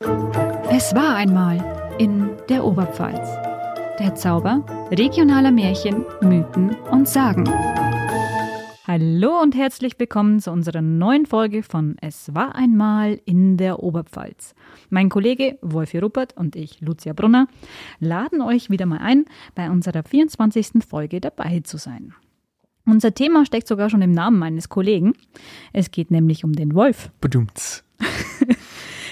Es war einmal in der Oberpfalz. Der Zauber regionaler Märchen, Mythen und Sagen. Hallo und herzlich willkommen zu unserer neuen Folge von Es war einmal in der Oberpfalz. Mein Kollege Wolfi Ruppert und ich, Lucia Brunner, laden euch wieder mal ein, bei unserer 24. Folge dabei zu sein. Unser Thema steckt sogar schon im Namen meines Kollegen. Es geht nämlich um den Wolf. Bedumts.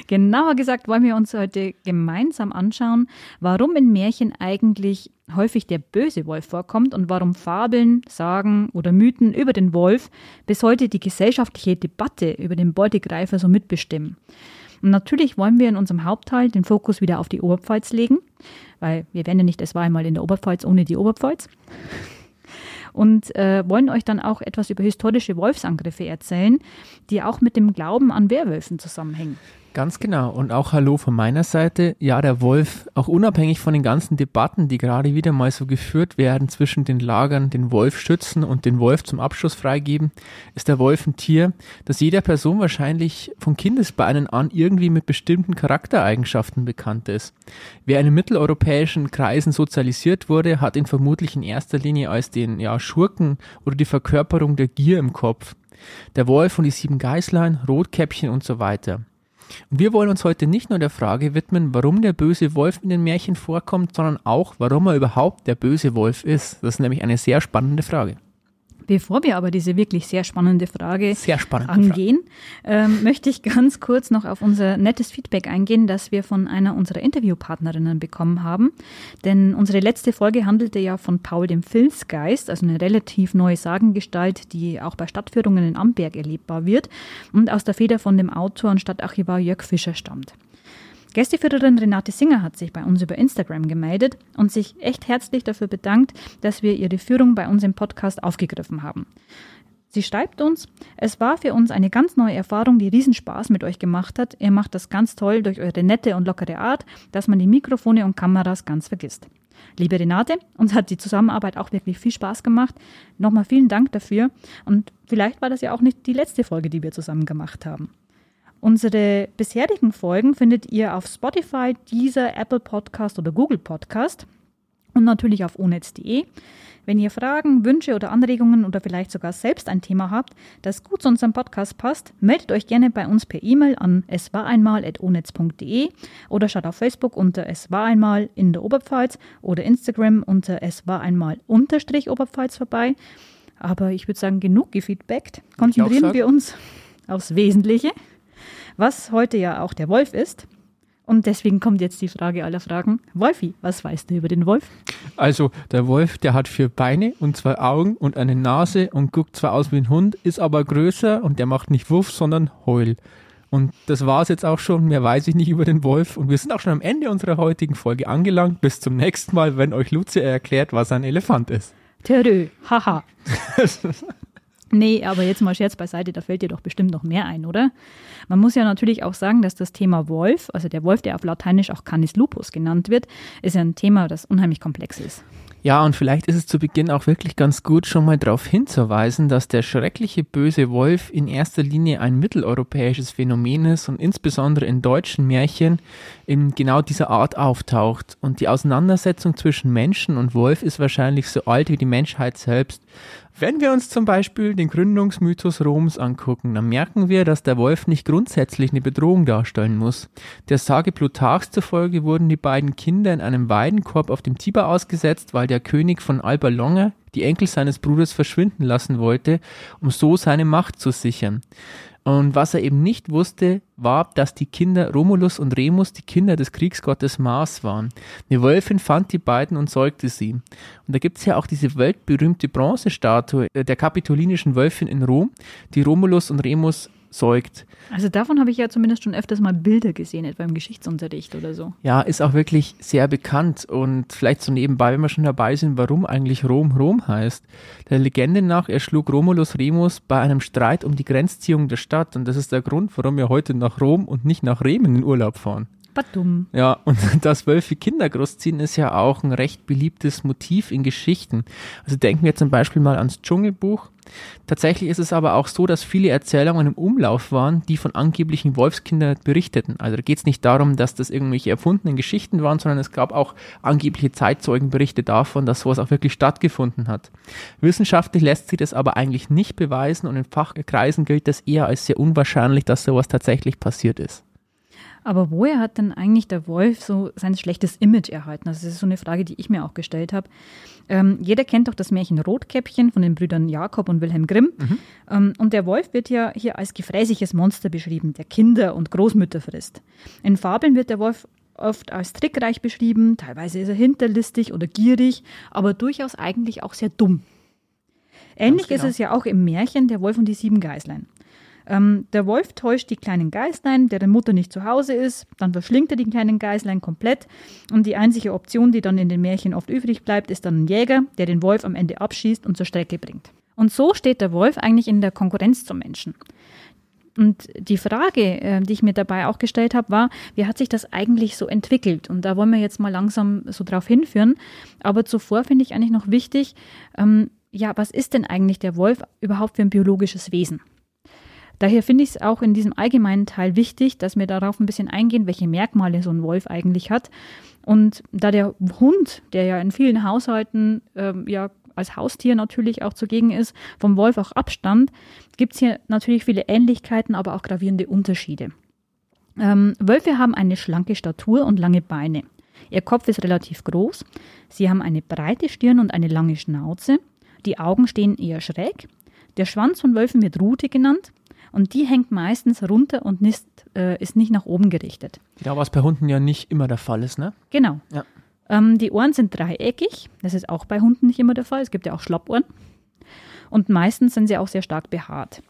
Genauer gesagt wollen wir uns heute gemeinsam anschauen, warum in Märchen eigentlich häufig der böse Wolf vorkommt und warum Fabeln, Sagen oder Mythen über den Wolf bis heute die gesellschaftliche Debatte über den Beutegreifer so mitbestimmen. Und natürlich wollen wir in unserem Hauptteil den Fokus wieder auf die Oberpfalz legen, weil wir werden ja nicht, es war einmal in der Oberpfalz ohne die Oberpfalz. Und äh, wollen euch dann auch etwas über historische Wolfsangriffe erzählen, die auch mit dem Glauben an Werwölfen zusammenhängen. Ganz genau. Und auch Hallo von meiner Seite. Ja, der Wolf, auch unabhängig von den ganzen Debatten, die gerade wieder mal so geführt werden zwischen den Lagern, den Wolf schützen und den Wolf zum Abschuss freigeben, ist der Wolf ein Tier, das jeder Person wahrscheinlich von Kindesbeinen an irgendwie mit bestimmten Charaktereigenschaften bekannt ist. Wer in mitteleuropäischen Kreisen sozialisiert wurde, hat ihn vermutlich in erster Linie als den ja, Schurken oder die Verkörperung der Gier im Kopf. Der Wolf und die sieben Geißlein, Rotkäppchen und so weiter. Wir wollen uns heute nicht nur der Frage widmen, warum der böse Wolf in den Märchen vorkommt, sondern auch, warum er überhaupt der böse Wolf ist. Das ist nämlich eine sehr spannende Frage. Bevor wir aber diese wirklich sehr spannende Frage sehr spannende angehen, Frage. Ähm, möchte ich ganz kurz noch auf unser nettes Feedback eingehen, das wir von einer unserer Interviewpartnerinnen bekommen haben. Denn unsere letzte Folge handelte ja von Paul dem Filzgeist, also eine relativ neue Sagengestalt, die auch bei Stadtführungen in Amberg erlebbar wird und aus der Feder von dem Autor und Stadtarchivar Jörg Fischer stammt. Gästeführerin Renate Singer hat sich bei uns über Instagram gemeldet und sich echt herzlich dafür bedankt, dass wir ihre Führung bei uns im Podcast aufgegriffen haben. Sie schreibt uns, es war für uns eine ganz neue Erfahrung, die Riesenspaß mit euch gemacht hat. Ihr macht das ganz toll durch eure nette und lockere Art, dass man die Mikrofone und Kameras ganz vergisst. Liebe Renate, uns hat die Zusammenarbeit auch wirklich viel Spaß gemacht. Nochmal vielen Dank dafür. Und vielleicht war das ja auch nicht die letzte Folge, die wir zusammen gemacht haben. Unsere bisherigen Folgen findet ihr auf Spotify, Deezer, Apple Podcast oder Google Podcast und natürlich auf onetz.de. Wenn ihr Fragen, Wünsche oder Anregungen oder vielleicht sogar selbst ein Thema habt, das gut zu unserem Podcast passt, meldet euch gerne bei uns per E-Mail an eswareinmal.onetz.de oder schaut auf Facebook unter es war einmal in der Oberpfalz oder Instagram unter es war einmal unterstrich Oberpfalz vorbei. Aber ich würde sagen, genug gefeedbackt. Konzentrieren wir uns aufs Wesentliche was heute ja auch der Wolf ist. Und deswegen kommt jetzt die Frage aller Fragen. Wolfi, was weißt du über den Wolf? Also, der Wolf, der hat vier Beine und zwei Augen und eine Nase und guckt zwar aus wie ein Hund, ist aber größer und der macht nicht Wuff, sondern Heul. Und das war es jetzt auch schon. Mehr weiß ich nicht über den Wolf. Und wir sind auch schon am Ende unserer heutigen Folge angelangt. Bis zum nächsten Mal, wenn euch Lucia erklärt, was ein Elefant ist. Törö, haha. Nee, aber jetzt mal Scherz beiseite, da fällt dir doch bestimmt noch mehr ein, oder? Man muss ja natürlich auch sagen, dass das Thema Wolf, also der Wolf, der auf Lateinisch auch Canis lupus genannt wird, ist ja ein Thema, das unheimlich komplex ist. Ja, und vielleicht ist es zu Beginn auch wirklich ganz gut, schon mal darauf hinzuweisen, dass der schreckliche böse Wolf in erster Linie ein mitteleuropäisches Phänomen ist und insbesondere in deutschen Märchen in genau dieser Art auftaucht. Und die Auseinandersetzung zwischen Menschen und Wolf ist wahrscheinlich so alt wie die Menschheit selbst. Wenn wir uns zum Beispiel den Gründungsmythos Roms angucken, dann merken wir, dass der Wolf nicht grundsätzlich eine Bedrohung darstellen muss. Der Sage Plutarchs zufolge wurden die beiden Kinder in einem Weidenkorb auf dem Tiber ausgesetzt, weil der König von Alba Longa die Enkel seines Bruders verschwinden lassen wollte, um so seine Macht zu sichern. Und was er eben nicht wusste, war, dass die Kinder Romulus und Remus die Kinder des Kriegsgottes Mars waren. Eine Wölfin fand die beiden und säugte sie. Und da gibt es ja auch diese weltberühmte Bronzestatue der kapitolinischen Wölfin in Rom, die Romulus und Remus säugt. Also davon habe ich ja zumindest schon öfters mal Bilder gesehen, etwa im Geschichtsunterricht oder so. Ja, ist auch wirklich sehr bekannt und vielleicht so nebenbei, wenn wir schon dabei sind, warum eigentlich Rom Rom heißt. Der Legende nach erschlug Romulus Remus bei einem Streit um die Grenzziehung der Stadt und das ist der Grund, warum wir heute nach Rom und nicht nach Remen in Urlaub fahren. Badum. Ja, und das Wölfe Kinder großziehen ist ja auch ein recht beliebtes Motiv in Geschichten. Also denken wir zum Beispiel mal ans Dschungelbuch. Tatsächlich ist es aber auch so, dass viele Erzählungen im Umlauf waren, die von angeblichen Wolfskindern berichteten. Also da geht es nicht darum, dass das irgendwelche erfundenen Geschichten waren, sondern es gab auch angebliche Zeitzeugenberichte davon, dass sowas auch wirklich stattgefunden hat. Wissenschaftlich lässt sich das aber eigentlich nicht beweisen und in Fachkreisen gilt das eher als sehr unwahrscheinlich, dass sowas tatsächlich passiert ist. Aber woher hat denn eigentlich der Wolf so sein schlechtes Image erhalten? Also das ist so eine Frage, die ich mir auch gestellt habe. Ähm, jeder kennt doch das Märchen Rotkäppchen von den Brüdern Jakob und Wilhelm Grimm. Mhm. Ähm, und der Wolf wird ja hier als gefräßiges Monster beschrieben, der Kinder und Großmütter frisst. In Fabeln wird der Wolf oft als trickreich beschrieben, teilweise ist er hinterlistig oder gierig, aber durchaus eigentlich auch sehr dumm. Ähnlich genau. ist es ja auch im Märchen Der Wolf und die sieben Geißlein. Ähm, der Wolf täuscht die kleinen Geißlein, deren Mutter nicht zu Hause ist. Dann verschlingt er die kleinen Geißlein komplett. Und die einzige Option, die dann in den Märchen oft übrig bleibt, ist dann ein Jäger, der den Wolf am Ende abschießt und zur Strecke bringt. Und so steht der Wolf eigentlich in der Konkurrenz zum Menschen. Und die Frage, äh, die ich mir dabei auch gestellt habe, war, wie hat sich das eigentlich so entwickelt? Und da wollen wir jetzt mal langsam so drauf hinführen. Aber zuvor finde ich eigentlich noch wichtig, ähm, ja, was ist denn eigentlich der Wolf überhaupt für ein biologisches Wesen? Daher finde ich es auch in diesem allgemeinen Teil wichtig, dass wir darauf ein bisschen eingehen, welche Merkmale so ein Wolf eigentlich hat. Und da der Hund, der ja in vielen Haushalten ähm, ja als Haustier natürlich auch zugegen ist, vom Wolf auch abstammt, gibt es hier natürlich viele Ähnlichkeiten, aber auch gravierende Unterschiede. Ähm, Wölfe haben eine schlanke Statur und lange Beine. Ihr Kopf ist relativ groß. Sie haben eine breite Stirn und eine lange Schnauze. Die Augen stehen eher schräg. Der Schwanz von Wölfen wird Rute genannt. Und die hängt meistens runter und nicht, äh, ist nicht nach oben gerichtet. Ja, was bei Hunden ja nicht immer der Fall ist, ne? Genau. Ja. Ähm, die Ohren sind dreieckig. Das ist auch bei Hunden nicht immer der Fall. Es gibt ja auch Schlappohren. Und meistens sind sie auch sehr stark behaart.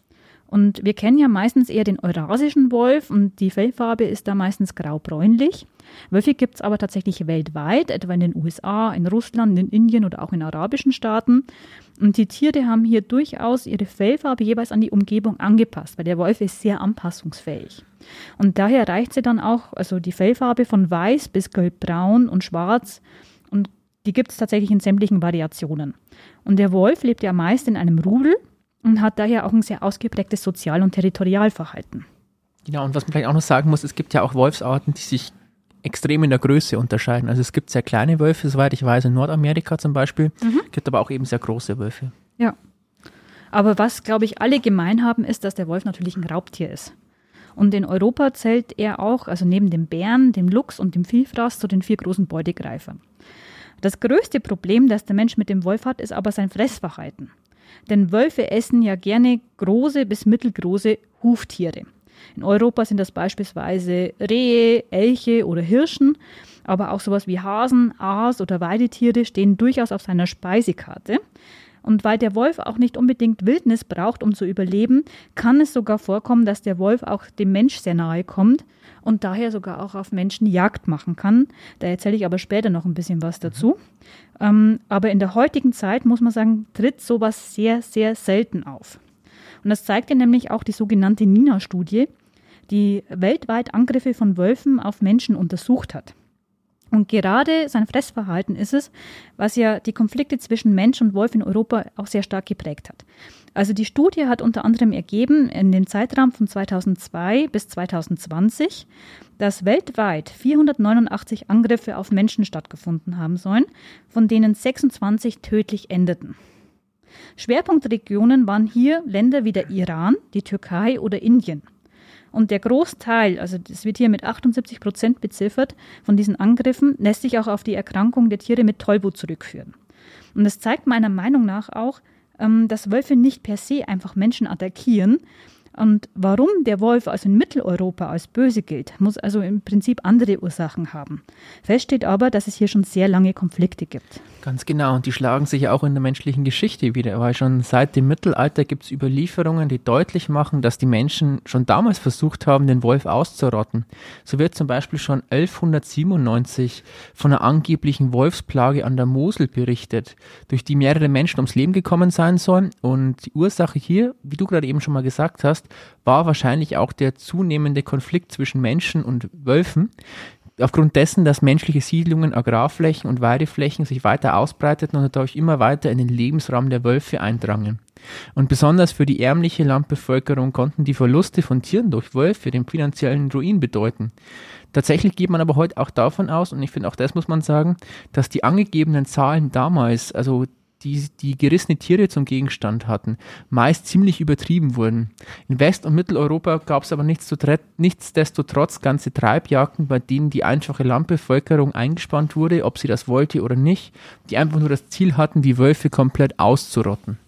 Und wir kennen ja meistens eher den eurasischen Wolf und die Fellfarbe ist da meistens grau-bräunlich. Wölfe gibt es aber tatsächlich weltweit, etwa in den USA, in Russland, in Indien oder auch in arabischen Staaten. Und die Tiere haben hier durchaus ihre Fellfarbe jeweils an die Umgebung angepasst, weil der Wolf ist sehr anpassungsfähig. Und daher reicht sie dann auch, also die Fellfarbe von weiß bis gelbbraun und schwarz. Und die gibt es tatsächlich in sämtlichen Variationen. Und der Wolf lebt ja meist in einem Rudel und hat daher auch ein sehr ausgeprägtes Sozial- und Territorialverhalten. Genau, und was man vielleicht auch noch sagen muss, es gibt ja auch Wolfsarten, die sich extrem in der Größe unterscheiden. Also es gibt sehr kleine Wölfe, soweit ich weiß, in Nordamerika zum Beispiel, mhm. gibt aber auch eben sehr große Wölfe. Ja. Aber was, glaube ich, alle gemein haben, ist, dass der Wolf natürlich ein Raubtier ist. Und in Europa zählt er auch, also neben dem Bären, dem Luchs und dem Vielfraß, zu den vier großen Beutegreifern. Das größte Problem, das der Mensch mit dem Wolf hat, ist aber sein Fressverhalten. Denn Wölfe essen ja gerne große bis mittelgroße Huftiere. In Europa sind das beispielsweise Rehe, Elche oder Hirschen, aber auch sowas wie Hasen, Aas oder Weidetiere stehen durchaus auf seiner Speisekarte. Und weil der Wolf auch nicht unbedingt Wildnis braucht, um zu überleben, kann es sogar vorkommen, dass der Wolf auch dem Mensch sehr nahe kommt und daher sogar auch auf Menschen Jagd machen kann. Da erzähle ich aber später noch ein bisschen was dazu. Ähm, aber in der heutigen Zeit muss man sagen, tritt sowas sehr, sehr selten auf. Und das zeigte nämlich auch die sogenannte Nina-Studie, die weltweit Angriffe von Wölfen auf Menschen untersucht hat. Und gerade sein Fressverhalten ist es, was ja die Konflikte zwischen Mensch und Wolf in Europa auch sehr stark geprägt hat. Also die Studie hat unter anderem ergeben, in dem Zeitraum von 2002 bis 2020, dass weltweit 489 Angriffe auf Menschen stattgefunden haben sollen, von denen 26 tödlich endeten. Schwerpunktregionen waren hier Länder wie der Iran, die Türkei oder Indien. Und der Großteil, also das wird hier mit 78 Prozent beziffert, von diesen Angriffen lässt sich auch auf die Erkrankung der Tiere mit Tollwut zurückführen. Und das zeigt meiner Meinung nach auch, ähm, dass Wölfe nicht per se einfach Menschen attackieren, und warum der Wolf also in Mitteleuropa als böse gilt, muss also im Prinzip andere Ursachen haben. Fest steht aber, dass es hier schon sehr lange Konflikte gibt. Ganz genau, und die schlagen sich auch in der menschlichen Geschichte wieder, weil schon seit dem Mittelalter gibt es Überlieferungen, die deutlich machen, dass die Menschen schon damals versucht haben, den Wolf auszurotten. So wird zum Beispiel schon 1197 von einer angeblichen Wolfsplage an der Mosel berichtet, durch die mehrere Menschen ums Leben gekommen sein sollen. Und die Ursache hier, wie du gerade eben schon mal gesagt hast, war wahrscheinlich auch der zunehmende Konflikt zwischen Menschen und Wölfen. Aufgrund dessen, dass menschliche Siedlungen, Agrarflächen und Weideflächen sich weiter ausbreiteten und dadurch immer weiter in den Lebensraum der Wölfe eindrangen. Und besonders für die ärmliche Landbevölkerung konnten die Verluste von Tieren durch Wölfe den finanziellen Ruin bedeuten. Tatsächlich geht man aber heute auch davon aus, und ich finde auch das muss man sagen, dass die angegebenen Zahlen damals, also die, die gerissene Tiere zum Gegenstand hatten, meist ziemlich übertrieben wurden. In West- und Mitteleuropa gab es aber nichtsdestotrotz ganze Treibjagden, bei denen die einfache Landbevölkerung eingespannt wurde, ob sie das wollte oder nicht, die einfach nur das Ziel hatten, die Wölfe komplett auszurotten.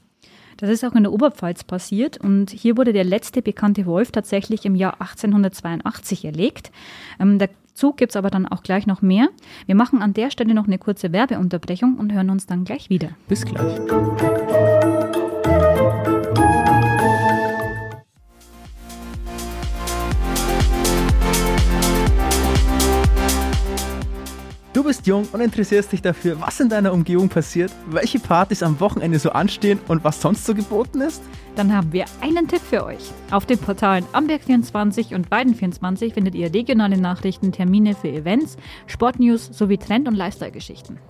Das ist auch in der Oberpfalz passiert und hier wurde der letzte bekannte Wolf tatsächlich im Jahr 1882 erlegt. Ähm, dazu gibt es aber dann auch gleich noch mehr. Wir machen an der Stelle noch eine kurze Werbeunterbrechung und hören uns dann gleich wieder. Bis gleich. Du bist jung und interessierst dich dafür, was in deiner Umgebung passiert, welche Partys am Wochenende so anstehen und was sonst so geboten ist? Dann haben wir einen Tipp für euch. Auf den Portalen Amberg24 und Weiden24 findet ihr regionale Nachrichten, Termine für Events, Sportnews sowie Trend- und Lifestyle-Geschichten.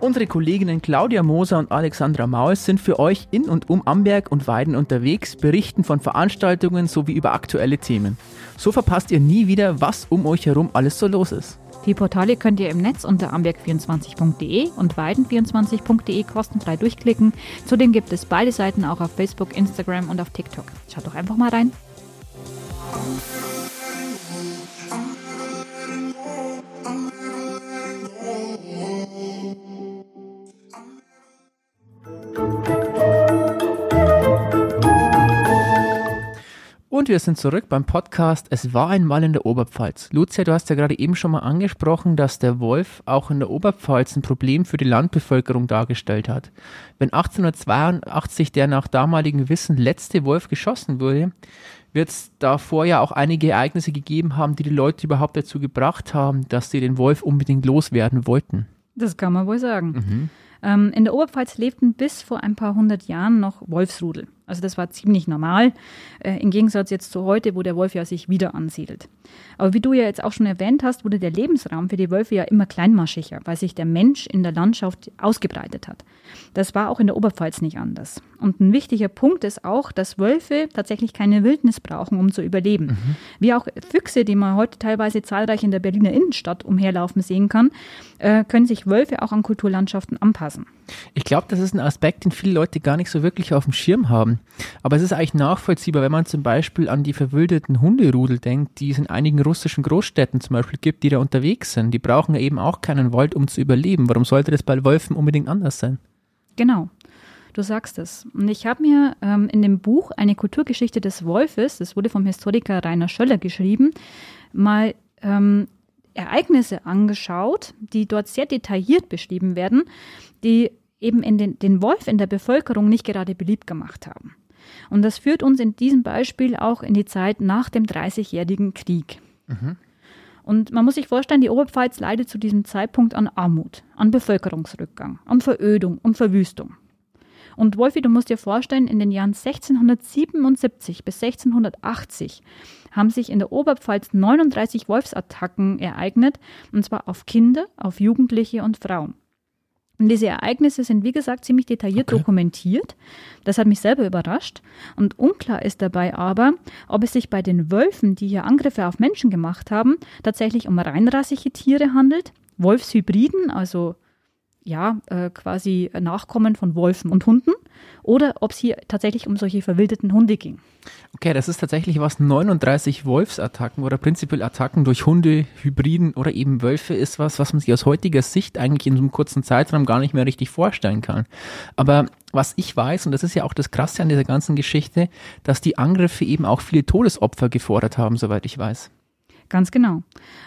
Unsere Kolleginnen Claudia Moser und Alexandra Maul sind für euch in und um Amberg und Weiden unterwegs, berichten von Veranstaltungen sowie über aktuelle Themen. So verpasst ihr nie wieder, was um euch herum alles so los ist. Die Portale könnt ihr im Netz unter amberg24.de und weiden24.de kostenfrei durchklicken. Zudem gibt es beide Seiten auch auf Facebook, Instagram und auf TikTok. Schaut doch einfach mal rein. Und wir sind zurück beim Podcast Es war einmal in der Oberpfalz. Lucia, du hast ja gerade eben schon mal angesprochen, dass der Wolf auch in der Oberpfalz ein Problem für die Landbevölkerung dargestellt hat. Wenn 1882 der nach damaligem Wissen letzte Wolf geschossen wurde, wird es davor ja auch einige Ereignisse gegeben haben, die die Leute überhaupt dazu gebracht haben, dass sie den Wolf unbedingt loswerden wollten. Das kann man wohl sagen. Mhm. Ähm, in der Oberpfalz lebten bis vor ein paar hundert Jahren noch Wolfsrudel. Also das war ziemlich normal, äh, im Gegensatz jetzt zu heute, wo der Wolf ja sich wieder ansiedelt. Aber wie du ja jetzt auch schon erwähnt hast, wurde der Lebensraum für die Wölfe ja immer kleinmaschiger, weil sich der Mensch in der Landschaft ausgebreitet hat. Das war auch in der Oberpfalz nicht anders. Und ein wichtiger Punkt ist auch, dass Wölfe tatsächlich keine Wildnis brauchen, um zu überleben. Mhm. Wie auch Füchse, die man heute teilweise zahlreich in der Berliner Innenstadt umherlaufen sehen kann, äh, können sich Wölfe auch an Kulturlandschaften anpassen. Ich glaube, das ist ein Aspekt, den viele Leute gar nicht so wirklich auf dem Schirm haben. Aber es ist eigentlich nachvollziehbar, wenn man zum Beispiel an die verwildeten Hunderudel denkt, die es in einigen russischen Großstädten zum Beispiel gibt, die da unterwegs sind. Die brauchen ja eben auch keinen Wald, um zu überleben. Warum sollte das bei Wölfen unbedingt anders sein? Genau. Du sagst es. Und ich habe mir ähm, in dem Buch Eine Kulturgeschichte des Wolfes, das wurde vom Historiker Rainer Schöller geschrieben, mal ähm, Ereignisse angeschaut, die dort sehr detailliert beschrieben werden, die eben in den, den Wolf in der Bevölkerung nicht gerade beliebt gemacht haben. Und das führt uns in diesem Beispiel auch in die Zeit nach dem Dreißigjährigen Krieg. Mhm. Und man muss sich vorstellen, die Oberpfalz leidet zu diesem Zeitpunkt an Armut, an Bevölkerungsrückgang, an Verödung und Verwüstung. Und Wolfi, du musst dir vorstellen, in den Jahren 1677 bis 1680 haben sich in der Oberpfalz 39 Wolfsattacken ereignet, und zwar auf Kinder, auf Jugendliche und Frauen. Und diese Ereignisse sind, wie gesagt, ziemlich detailliert okay. dokumentiert. Das hat mich selber überrascht. Und unklar ist dabei aber, ob es sich bei den Wölfen, die hier Angriffe auf Menschen gemacht haben, tatsächlich um reinrassige Tiere handelt, Wolfshybriden, also ja, äh, quasi Nachkommen von Wolfen und Hunden, oder ob es hier tatsächlich um solche verwildeten Hunde ging. Okay, das ist tatsächlich was 39 Wolfsattacken oder prinzipiell Attacken durch Hunde, Hybriden oder eben Wölfe ist was, was man sich aus heutiger Sicht eigentlich in so einem kurzen Zeitraum gar nicht mehr richtig vorstellen kann. Aber was ich weiß, und das ist ja auch das Krasse an dieser ganzen Geschichte, dass die Angriffe eben auch viele Todesopfer gefordert haben, soweit ich weiß. Ganz genau.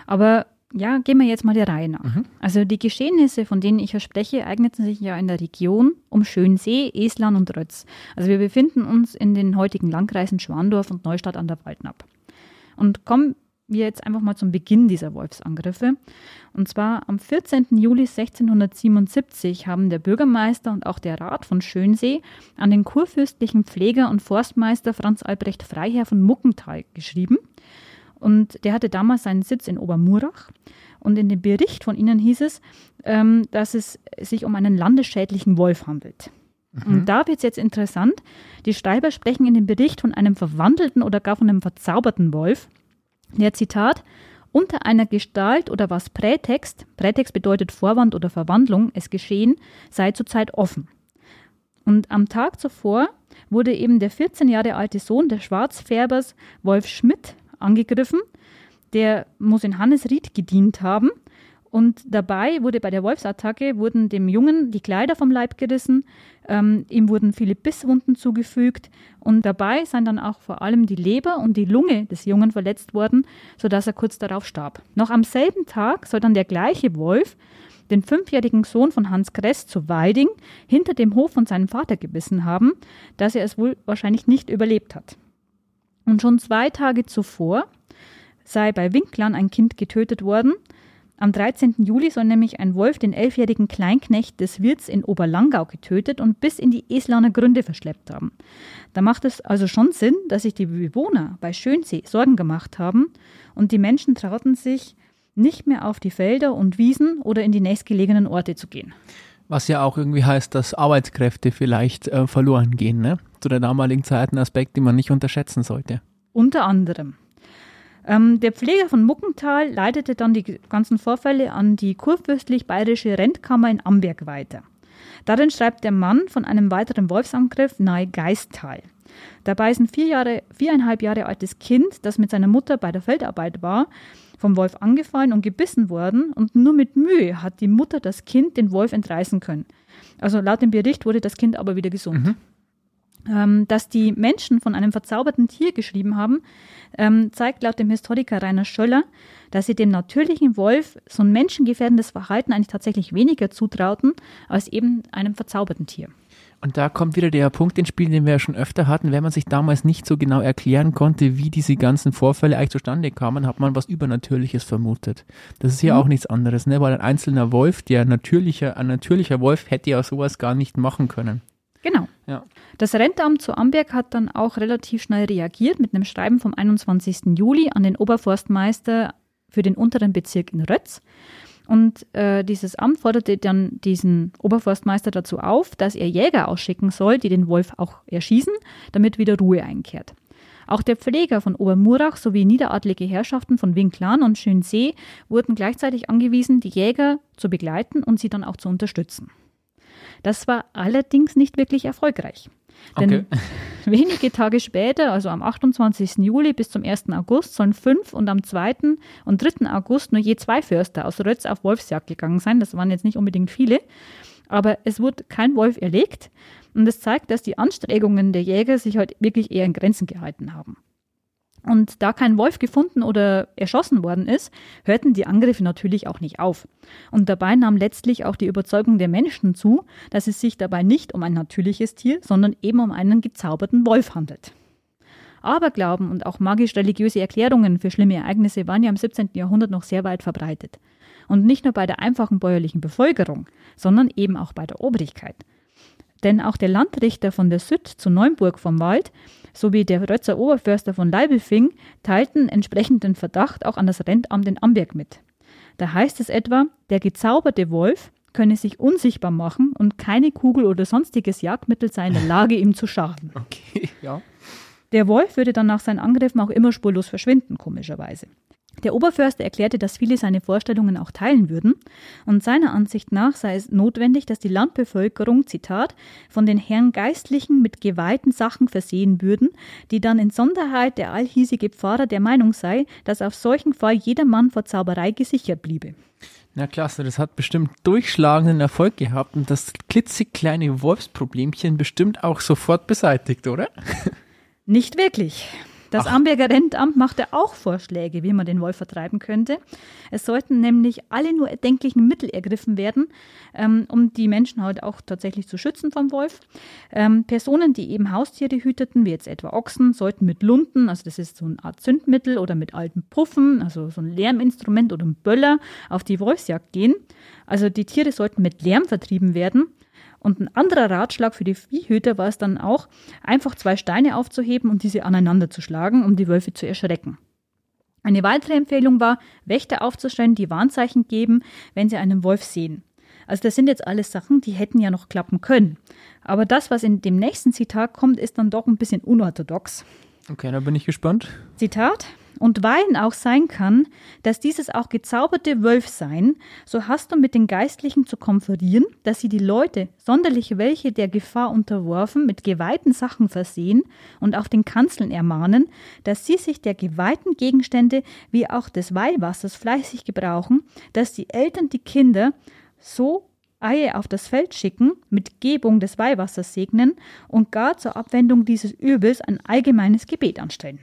Aber ja, gehen wir jetzt mal der Reihe nach. Mhm. Also die Geschehnisse, von denen ich hier spreche, eigneten sich ja in der Region um Schönsee, Eslan und Rötz. Also wir befinden uns in den heutigen Landkreisen Schwandorf und Neustadt an der Waldnapp. Und kommen wir jetzt einfach mal zum Beginn dieser Wolfsangriffe. Und zwar am 14. Juli 1677 haben der Bürgermeister und auch der Rat von Schönsee an den kurfürstlichen Pfleger und Forstmeister Franz Albrecht Freiherr von Muckenthal geschrieben – und der hatte damals seinen Sitz in Obermurach. Und in dem Bericht von ihnen hieß es, ähm, dass es sich um einen landesschädlichen Wolf handelt. Mhm. Und da wird es jetzt interessant. Die Schreiber sprechen in dem Bericht von einem verwandelten oder gar von einem verzauberten Wolf. Der Zitat, unter einer Gestalt oder was Prätext, Prätext bedeutet Vorwand oder Verwandlung, es geschehen, sei zurzeit offen. Und am Tag zuvor wurde eben der 14 Jahre alte Sohn des Schwarzfärbers Wolf Schmidt angegriffen. Der muss in Hannesried gedient haben und dabei wurde bei der Wolfsattacke wurden dem Jungen die Kleider vom Leib gerissen, ähm, ihm wurden viele Bisswunden zugefügt und dabei seien dann auch vor allem die Leber und die Lunge des Jungen verletzt worden, sodass er kurz darauf starb. Noch am selben Tag soll dann der gleiche Wolf den fünfjährigen Sohn von Hans Kress zu Weiding hinter dem Hof von seinem Vater gebissen haben, dass er es wohl wahrscheinlich nicht überlebt hat. Und schon zwei Tage zuvor sei bei Winklern ein Kind getötet worden, am 13. Juli soll nämlich ein Wolf den elfjährigen Kleinknecht des Wirts in Oberlangau getötet und bis in die Eslaner Gründe verschleppt haben. Da macht es also schon Sinn, dass sich die Bewohner bei Schönsee Sorgen gemacht haben und die Menschen trauten sich, nicht mehr auf die Felder und Wiesen oder in die nächstgelegenen Orte zu gehen. Was ja auch irgendwie heißt, dass Arbeitskräfte vielleicht äh, verloren gehen, ne? Zu der damaligen Zeit ein Aspekt, den man nicht unterschätzen sollte. Unter anderem. Ähm, der Pfleger von Muckenthal leitete dann die ganzen Vorfälle an die kurfürstlich-bayerische Rentkammer in Amberg weiter. Darin schreibt der Mann von einem weiteren Wolfsangriff nahe Geistal. Dabei ist ein vier Jahre, viereinhalb Jahre altes Kind, das mit seiner Mutter bei der Feldarbeit war, vom Wolf angefallen und gebissen worden und nur mit Mühe hat die Mutter das Kind den Wolf entreißen können. Also laut dem Bericht wurde das Kind aber wieder gesund. Mhm. Ähm, dass die Menschen von einem verzauberten Tier geschrieben haben, ähm, zeigt laut dem Historiker Rainer Schöller, dass sie dem natürlichen Wolf so ein menschengefährdendes Verhalten eigentlich tatsächlich weniger zutrauten als eben einem verzauberten Tier. Und da kommt wieder der Punkt ins Spiel, den wir ja schon öfter hatten. Wenn man sich damals nicht so genau erklären konnte, wie diese ganzen Vorfälle eigentlich zustande kamen, hat man was Übernatürliches vermutet. Das ist ja mhm. auch nichts anderes, ne? Weil ein einzelner Wolf, der natürlicher, ein natürlicher Wolf hätte ja sowas gar nicht machen können. Genau. Ja. Das Rentamt zu Amberg hat dann auch relativ schnell reagiert mit einem Schreiben vom 21. Juli an den Oberforstmeister für den unteren Bezirk in Rötz. Und äh, dieses Amt forderte dann diesen Oberforstmeister dazu auf, dass er Jäger ausschicken soll, die den Wolf auch erschießen, damit wieder Ruhe einkehrt. Auch der Pfleger von Obermurach sowie niederadlige Herrschaften von Winklan und Schönsee wurden gleichzeitig angewiesen, die Jäger zu begleiten und sie dann auch zu unterstützen. Das war allerdings nicht wirklich erfolgreich. Denn okay. wenige Tage später, also am 28. Juli bis zum 1. August, sollen fünf und am 2. und 3. August nur je zwei Förster aus Rötz auf Wolfsjagd gegangen sein. Das waren jetzt nicht unbedingt viele, aber es wurde kein Wolf erlegt. Und das zeigt, dass die Anstrengungen der Jäger sich halt wirklich eher in Grenzen gehalten haben. Und da kein Wolf gefunden oder erschossen worden ist, hörten die Angriffe natürlich auch nicht auf. Und dabei nahm letztlich auch die Überzeugung der Menschen zu, dass es sich dabei nicht um ein natürliches Tier, sondern eben um einen gezauberten Wolf handelt. Aberglauben und auch magisch-religiöse Erklärungen für schlimme Ereignisse waren ja im 17. Jahrhundert noch sehr weit verbreitet. Und nicht nur bei der einfachen bäuerlichen Bevölkerung, sondern eben auch bei der Obrigkeit. Denn auch der Landrichter von der Süd zu Neumburg vom Wald sowie der Rötzer Oberförster von Leibelfing teilten entsprechenden Verdacht auch an das Rentamt in Amberg mit. Da heißt es etwa, der gezauberte Wolf könne sich unsichtbar machen und keine Kugel oder sonstiges Jagdmittel sei in der Lage, ihm zu schaden. Okay, ja. Der Wolf würde dann nach seinen Angriffen auch immer spurlos verschwinden, komischerweise. Der Oberförster erklärte, dass viele seine Vorstellungen auch teilen würden, und seiner Ansicht nach sei es notwendig, dass die Landbevölkerung, Zitat, von den Herren Geistlichen mit geweihten Sachen versehen würden, die dann in Sonderheit der allhiesige Pfarrer der Meinung sei, dass auf solchen Fall jeder Mann vor Zauberei gesichert bliebe. Na klasse, das hat bestimmt durchschlagenden Erfolg gehabt und das klitzekleine Wolfsproblemchen bestimmt auch sofort beseitigt, oder? Nicht wirklich. Das Ach. Amberger Rentamt machte auch Vorschläge, wie man den Wolf vertreiben könnte. Es sollten nämlich alle nur erdenklichen Mittel ergriffen werden, ähm, um die Menschen halt auch tatsächlich zu schützen vom Wolf. Ähm, Personen, die eben Haustiere hüteten, wie jetzt etwa Ochsen, sollten mit Lunden, also das ist so eine Art Zündmittel oder mit alten Puffen, also so ein Lärminstrument oder ein Böller, auf die Wolfsjagd gehen. Also die Tiere sollten mit Lärm vertrieben werden. Und ein anderer Ratschlag für die Viehhüter war es dann auch, einfach zwei Steine aufzuheben und diese aneinander zu schlagen, um die Wölfe zu erschrecken. Eine weitere Empfehlung war, Wächter aufzustellen, die Warnzeichen geben, wenn sie einen Wolf sehen. Also das sind jetzt alles Sachen, die hätten ja noch klappen können. Aber das, was in dem nächsten Zitat kommt, ist dann doch ein bisschen unorthodox. Okay, da bin ich gespannt. Zitat. Und weil auch sein kann, dass dieses auch gezauberte Wölf seien, so hast du mit den Geistlichen zu konferieren, dass sie die Leute, sonderlich welche der Gefahr unterworfen, mit geweihten Sachen versehen und auf den Kanzeln ermahnen, dass sie sich der geweihten Gegenstände wie auch des Weihwassers fleißig gebrauchen, dass die Eltern die Kinder so Eier auf das Feld schicken, mit Gebung des Weihwassers segnen und gar zur Abwendung dieses Übels ein allgemeines Gebet anstellen.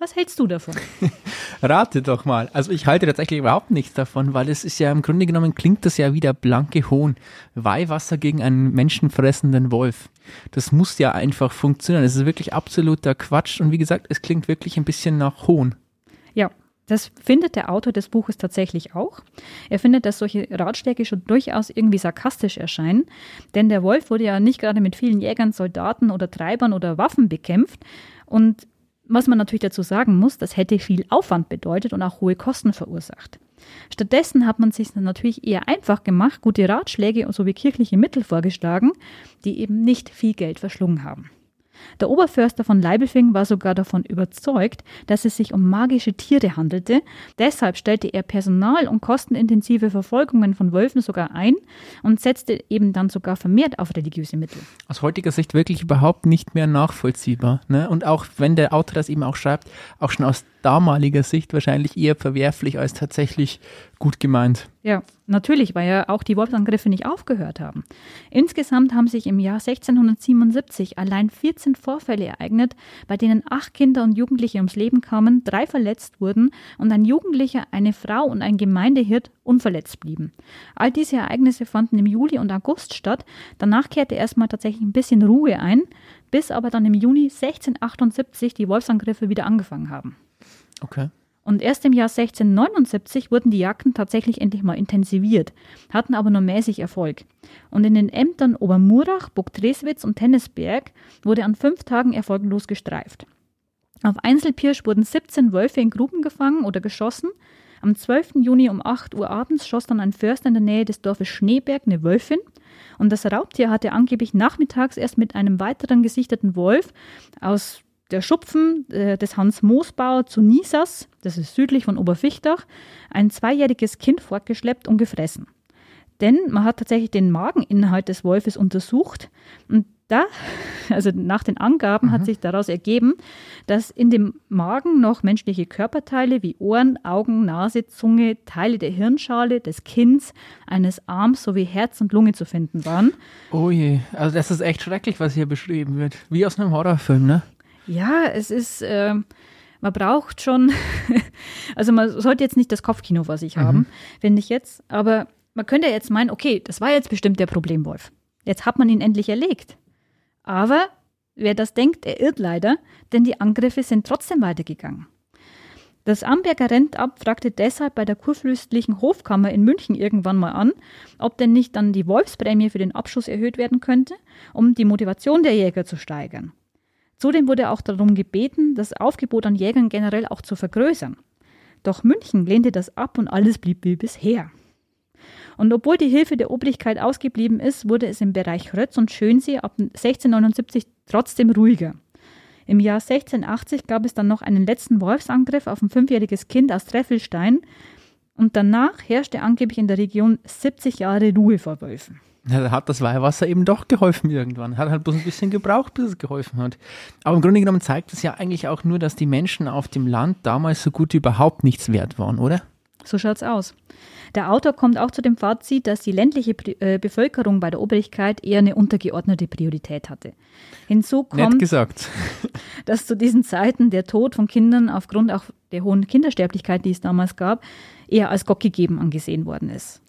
Was hältst du davon? Rate doch mal. Also ich halte tatsächlich überhaupt nichts davon, weil es ist ja im Grunde genommen klingt das ja wieder blanke Hohn. Weihwasser gegen einen menschenfressenden Wolf. Das muss ja einfach funktionieren. Das ist wirklich absoluter Quatsch und wie gesagt, es klingt wirklich ein bisschen nach Hohn. Ja, das findet der Autor des Buches tatsächlich auch. Er findet, dass solche Ratschläge schon durchaus irgendwie sarkastisch erscheinen, denn der Wolf wurde ja nicht gerade mit vielen Jägern, Soldaten oder Treibern oder Waffen bekämpft und was man natürlich dazu sagen muss, das hätte viel Aufwand bedeutet und auch hohe Kosten verursacht. Stattdessen hat man sich natürlich eher einfach gemacht, gute Ratschläge sowie kirchliche Mittel vorgeschlagen, die eben nicht viel Geld verschlungen haben. Der Oberförster von Leibelfing war sogar davon überzeugt, dass es sich um magische Tiere handelte. Deshalb stellte er personal- und kostenintensive Verfolgungen von Wölfen sogar ein und setzte eben dann sogar vermehrt auf religiöse Mittel. Aus heutiger Sicht wirklich überhaupt nicht mehr nachvollziehbar. Ne? Und auch wenn der Autor das eben auch schreibt, auch schon aus damaliger Sicht wahrscheinlich eher verwerflich als tatsächlich gut gemeint. Ja, natürlich, weil ja auch die Wolfsangriffe nicht aufgehört haben. Insgesamt haben sich im Jahr 1677 allein 14 Vorfälle ereignet, bei denen acht Kinder und Jugendliche ums Leben kamen, drei verletzt wurden und ein Jugendlicher, eine Frau und ein Gemeindehirt unverletzt blieben. All diese Ereignisse fanden im Juli und August statt. Danach kehrte erstmal tatsächlich ein bisschen Ruhe ein, bis aber dann im Juni 1678 die Wolfsangriffe wieder angefangen haben. Okay. Und erst im Jahr 1679 wurden die Jagden tatsächlich endlich mal intensiviert, hatten aber nur mäßig Erfolg. Und in den Ämtern Obermurach, Burgdreswitz und Tennisberg wurde an fünf Tagen erfolglos gestreift. Auf Einzelpirsch wurden 17 Wölfe in Gruben gefangen oder geschossen. Am 12. Juni um 8 Uhr abends schoss dann ein Förster in der Nähe des Dorfes Schneeberg eine Wölfin. Und das Raubtier hatte angeblich nachmittags erst mit einem weiteren gesichteten Wolf aus der Schupfen äh, des Hans Moosbauer zu Nisas, das ist südlich von Oberfichtach, ein zweijähriges Kind fortgeschleppt und gefressen. Denn man hat tatsächlich den Mageninhalt des Wolfes untersucht und da, also nach den Angaben, mhm. hat sich daraus ergeben, dass in dem Magen noch menschliche Körperteile wie Ohren, Augen, Nase, Zunge, Teile der Hirnschale, des Kinns, eines Arms sowie Herz und Lunge zu finden waren. Oh je, also das ist echt schrecklich, was hier beschrieben wird. Wie aus einem Horrorfilm, ne? Ja, es ist, äh, man braucht schon, also man sollte jetzt nicht das Kopfkino vor sich mhm. haben, finde ich jetzt, aber man könnte jetzt meinen, okay, das war jetzt bestimmt der Problemwolf. Jetzt hat man ihn endlich erlegt. Aber wer das denkt, er irrt leider, denn die Angriffe sind trotzdem weitergegangen. Das Amberger Rentamt fragte deshalb bei der kurfürstlichen Hofkammer in München irgendwann mal an, ob denn nicht dann die Wolfsprämie für den Abschuss erhöht werden könnte, um die Motivation der Jäger zu steigern. Zudem wurde auch darum gebeten, das Aufgebot an Jägern generell auch zu vergrößern. Doch München lehnte das ab und alles blieb wie bisher. Und obwohl die Hilfe der Obrigkeit ausgeblieben ist, wurde es im Bereich Rötz und Schönsee ab 1679 trotzdem ruhiger. Im Jahr 1680 gab es dann noch einen letzten Wolfsangriff auf ein fünfjähriges Kind aus Treffelstein und danach herrschte angeblich in der Region 70 Jahre Ruhe vor Wölfen. Da hat das Weihwasser eben doch geholfen irgendwann. Hat halt bloß ein bisschen gebraucht, bis es geholfen hat. Aber im Grunde genommen zeigt es ja eigentlich auch nur, dass die Menschen auf dem Land damals so gut wie überhaupt nichts wert waren, oder? So schaut's aus. Der Autor kommt auch zu dem Fazit, dass die ländliche äh, Bevölkerung bei der Obrigkeit eher eine untergeordnete Priorität hatte. Hinzu kommt, dass zu diesen Zeiten der Tod von Kindern aufgrund auch der hohen Kindersterblichkeit, die es damals gab, eher als Gott gegeben angesehen worden ist.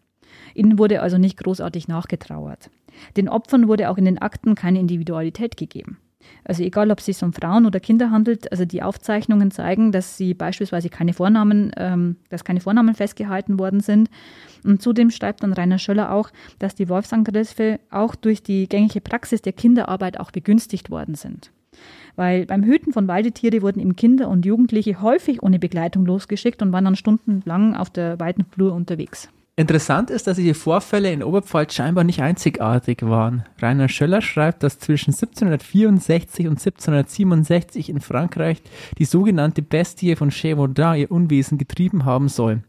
Ihnen wurde also nicht großartig nachgetrauert. Den Opfern wurde auch in den Akten keine Individualität gegeben. Also egal, ob es sich um Frauen oder Kinder handelt, also die Aufzeichnungen zeigen, dass sie beispielsweise keine Vornamen, ähm, dass keine Vornamen festgehalten worden sind. Und zudem schreibt dann Rainer Schöller auch, dass die Wolfsangriffe auch durch die gängige Praxis der Kinderarbeit auch begünstigt worden sind. weil beim Hüten von Weidetiere wurden eben Kinder und Jugendliche häufig ohne Begleitung losgeschickt und waren dann stundenlang auf der weiten Flur unterwegs. Interessant ist, dass diese Vorfälle in Oberpfalz scheinbar nicht einzigartig waren. Rainer Schöller schreibt, dass zwischen 1764 und 1767 in Frankreich die sogenannte Bestie von Gévaudan ihr Unwesen getrieben haben soll.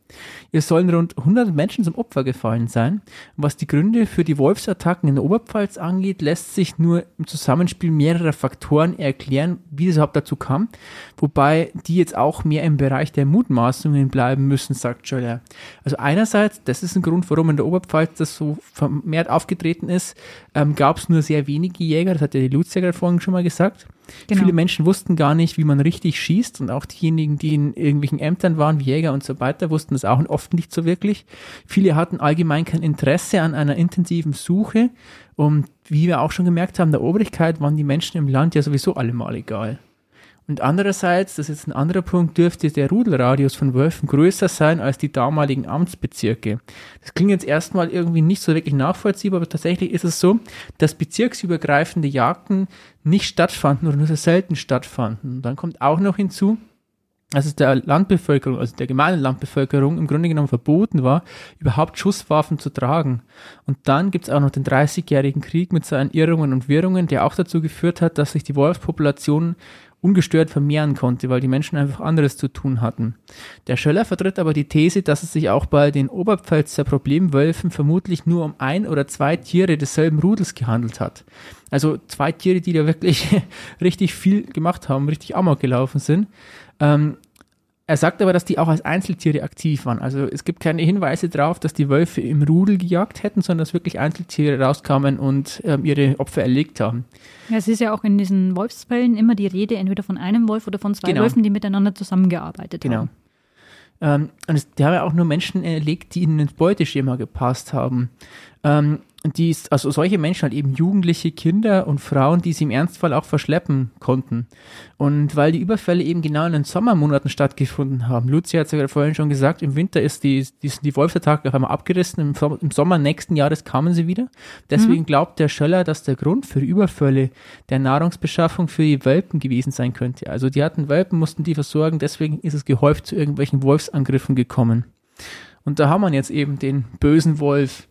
Ihr sollen rund 100 Menschen zum Opfer gefallen sein. Was die Gründe für die Wolfsattacken in der Oberpfalz angeht, lässt sich nur im Zusammenspiel mehrerer Faktoren erklären, wie es überhaupt dazu kam, wobei die jetzt auch mehr im Bereich der Mutmaßungen bleiben müssen, sagt Schöller. Also einerseits, das ist ein Grund, warum in der Oberpfalz das so vermehrt aufgetreten ist, ähm, gab es nur sehr wenige Jäger, das hat ja die Lutzjäger vorhin schon mal gesagt. Genau. Viele Menschen wussten gar nicht, wie man richtig schießt und auch diejenigen, die in irgendwelchen Ämtern waren, wie Jäger und so weiter, wussten das auch oft nicht so wirklich. Viele hatten allgemein kein Interesse an einer intensiven Suche und wie wir auch schon gemerkt haben, der Obrigkeit waren die Menschen im Land ja sowieso allemal egal. Und andererseits, das ist jetzt ein anderer Punkt, dürfte der Rudelradius von Wölfen größer sein als die damaligen Amtsbezirke. Das klingt jetzt erstmal irgendwie nicht so wirklich nachvollziehbar, aber tatsächlich ist es so, dass bezirksübergreifende Jagden nicht stattfanden oder nur sehr selten stattfanden. Und dann kommt auch noch hinzu, dass es der Landbevölkerung, also der gemeinen Landbevölkerung im Grunde genommen verboten war, überhaupt Schusswaffen zu tragen. Und dann gibt es auch noch den 30-jährigen Krieg mit seinen Irrungen und Wirrungen, der auch dazu geführt hat, dass sich die Wolfspopulation ungestört vermehren konnte, weil die Menschen einfach anderes zu tun hatten. Der Schöller vertritt aber die These, dass es sich auch bei den Oberpfälzer Problemwölfen vermutlich nur um ein oder zwei Tiere desselben Rudels gehandelt hat. Also zwei Tiere, die da wirklich richtig viel gemacht haben, richtig amok gelaufen sind. Ähm, er sagt aber, dass die auch als Einzeltiere aktiv waren. Also es gibt keine Hinweise darauf, dass die Wölfe im Rudel gejagt hätten, sondern dass wirklich Einzeltiere rauskamen und ähm, ihre Opfer erlegt haben. Ja, es ist ja auch in diesen Wolfsfällen immer die Rede, entweder von einem Wolf oder von zwei genau. Wölfen, die miteinander zusammengearbeitet genau. haben. Genau. Ähm, und es, die haben ja auch nur Menschen erlegt, die ihnen ins Beuteschema gepasst haben. Ähm, die ist, also solche Menschen halt eben jugendliche Kinder und Frauen, die sie im Ernstfall auch verschleppen konnten. Und weil die Überfälle eben genau in den Sommermonaten stattgefunden haben, Luzi hat es ja vorhin schon gesagt, im Winter ist die, die, sind die Wolfsattacken auf einmal abgerissen, im, Sommer, im Sommer nächsten Jahres kamen sie wieder. Deswegen mhm. glaubt der Schöller, dass der Grund für Überfälle der Nahrungsbeschaffung für die Welpen gewesen sein könnte. Also die hatten Welpen, mussten die versorgen, deswegen ist es gehäuft zu irgendwelchen Wolfsangriffen gekommen. Und da haben wir jetzt eben den bösen Wolf.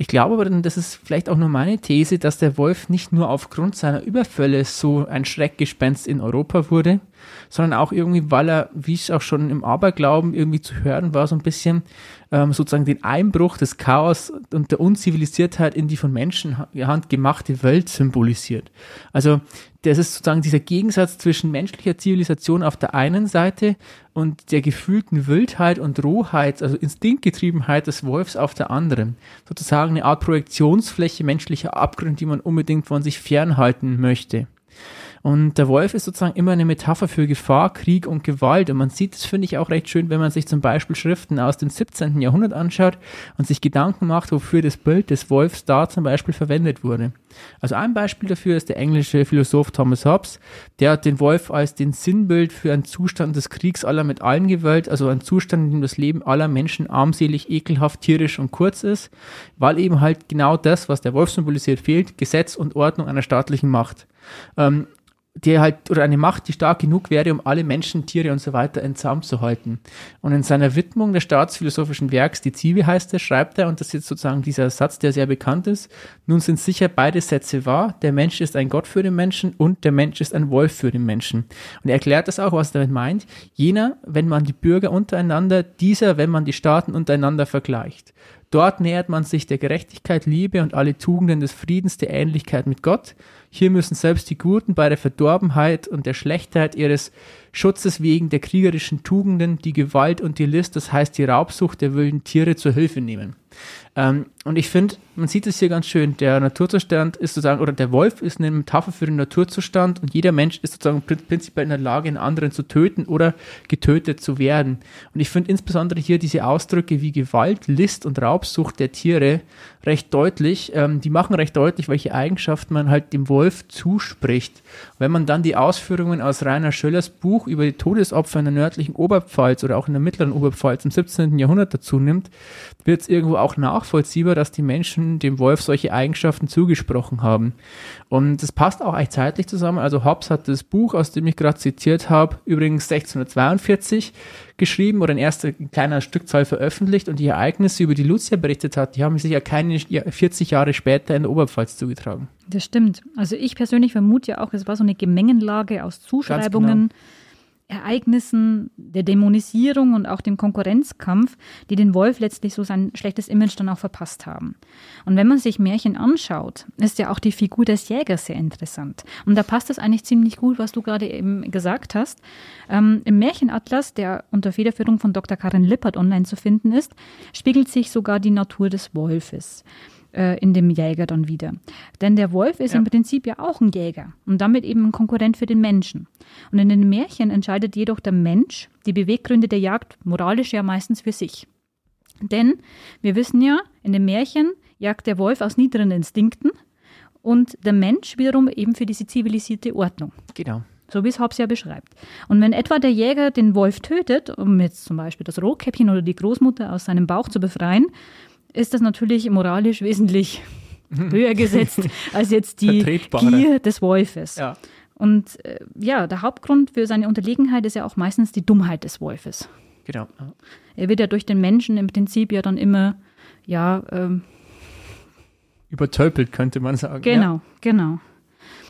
Ich glaube aber, das ist vielleicht auch nur meine These, dass der Wolf nicht nur aufgrund seiner Überfälle so ein Schreckgespenst in Europa wurde, sondern auch irgendwie, weil er, wie es auch schon im Aberglauben irgendwie zu hören war, so ein bisschen ähm, sozusagen den Einbruch des Chaos und der Unzivilisiertheit in die von Menschenhand gemachte Welt symbolisiert. Also das ist sozusagen dieser Gegensatz zwischen menschlicher Zivilisation auf der einen Seite und der gefühlten Wildheit und Rohheit, also Instinktgetriebenheit des Wolfs auf der anderen. Sozusagen eine Art Projektionsfläche menschlicher Abgründe, die man unbedingt von sich fernhalten möchte. Und der Wolf ist sozusagen immer eine Metapher für Gefahr, Krieg und Gewalt. Und man sieht das, finde ich, auch recht schön, wenn man sich zum Beispiel Schriften aus dem 17. Jahrhundert anschaut und sich Gedanken macht, wofür das Bild des Wolfs da zum Beispiel verwendet wurde. Also ein Beispiel dafür ist der englische Philosoph Thomas Hobbes. Der hat den Wolf als den Sinnbild für einen Zustand des Kriegs aller mit allen gewählt, also ein Zustand, in dem das Leben aller Menschen armselig, ekelhaft, tierisch und kurz ist, weil eben halt genau das, was der Wolf symbolisiert, fehlt, Gesetz und Ordnung einer staatlichen Macht. Ähm, die halt, oder eine Macht, die stark genug wäre, um alle Menschen, Tiere und so weiter in Zaum zu halten. Und in seiner Widmung des staatsphilosophischen Werks, die Zivi heißt es, schreibt er, und das ist jetzt sozusagen dieser Satz, der sehr bekannt ist, nun sind sicher beide Sätze wahr, der Mensch ist ein Gott für den Menschen und der Mensch ist ein Wolf für den Menschen. Und er erklärt das auch, was er damit meint. Jener, wenn man die Bürger untereinander, dieser, wenn man die Staaten untereinander vergleicht. Dort nähert man sich der Gerechtigkeit, Liebe und alle Tugenden des Friedens der Ähnlichkeit mit Gott. Hier müssen selbst die Guten bei der Verdorbenheit und der Schlechtheit ihres Schutzes wegen der kriegerischen Tugenden die Gewalt und die List, das heißt die Raubsucht der wilden Tiere zur Hilfe nehmen. Ähm, und ich finde, man sieht es hier ganz schön. Der Naturzustand ist sozusagen, oder der Wolf ist eine Metapher für den Naturzustand und jeder Mensch ist sozusagen prinzipiell in der Lage, einen anderen zu töten oder getötet zu werden. Und ich finde insbesondere hier diese Ausdrücke wie Gewalt, List und Raubsucht der Tiere recht deutlich. Ähm, die machen recht deutlich, welche Eigenschaften man halt dem Wolf zuspricht. Wenn man dann die Ausführungen aus Rainer Schöllers Buch über die Todesopfer in der nördlichen Oberpfalz oder auch in der mittleren Oberpfalz im 17. Jahrhundert dazu nimmt, wird es irgendwo auch nachvollziehbar, dass die Menschen dem Wolf solche Eigenschaften zugesprochen haben. Und das passt auch eigentlich zeitlich zusammen. Also Hobbes hat das Buch, aus dem ich gerade zitiert habe, übrigens 1642 geschrieben oder in erster kleiner Stückzahl veröffentlicht und die Ereignisse, über die Lucia berichtet hat, die haben sich ja keine 40 Jahre später in der Oberpfalz zugetragen. Das stimmt. Also ich persönlich vermute ja auch, es war so eine Gemengenlage aus Zuschreibungen. Genau Ereignissen der Dämonisierung und auch dem Konkurrenzkampf, die den Wolf letztlich so sein schlechtes Image dann auch verpasst haben. Und wenn man sich Märchen anschaut, ist ja auch die Figur des Jägers sehr interessant. Und da passt es eigentlich ziemlich gut, was du gerade eben gesagt hast. Ähm, Im Märchenatlas, der unter Federführung von Dr. Karin Lippert online zu finden ist, spiegelt sich sogar die Natur des Wolfes äh, in dem Jäger dann wieder. Denn der Wolf ist ja. im Prinzip ja auch ein Jäger und damit eben ein Konkurrent für den Menschen. Und in den Märchen entscheidet jedoch der Mensch die Beweggründe der Jagd moralisch ja meistens für sich. Denn wir wissen ja, in den Märchen jagt der Wolf aus niederen Instinkten und der Mensch wiederum eben für diese zivilisierte Ordnung. Genau. So wie es Hobbes ja beschreibt. Und wenn etwa der Jäger den Wolf tötet, um jetzt zum Beispiel das Rotkäppchen oder die Großmutter aus seinem Bauch zu befreien, ist das natürlich moralisch wesentlich höher gesetzt als jetzt die Gier des Wolfes. Ja. Und äh, ja, der Hauptgrund für seine Unterlegenheit ist ja auch meistens die Dummheit des Wolfes. Genau. Er wird ja durch den Menschen im Prinzip ja dann immer, ja. Ähm, Übertölpelt, könnte man sagen. Genau, ja. genau.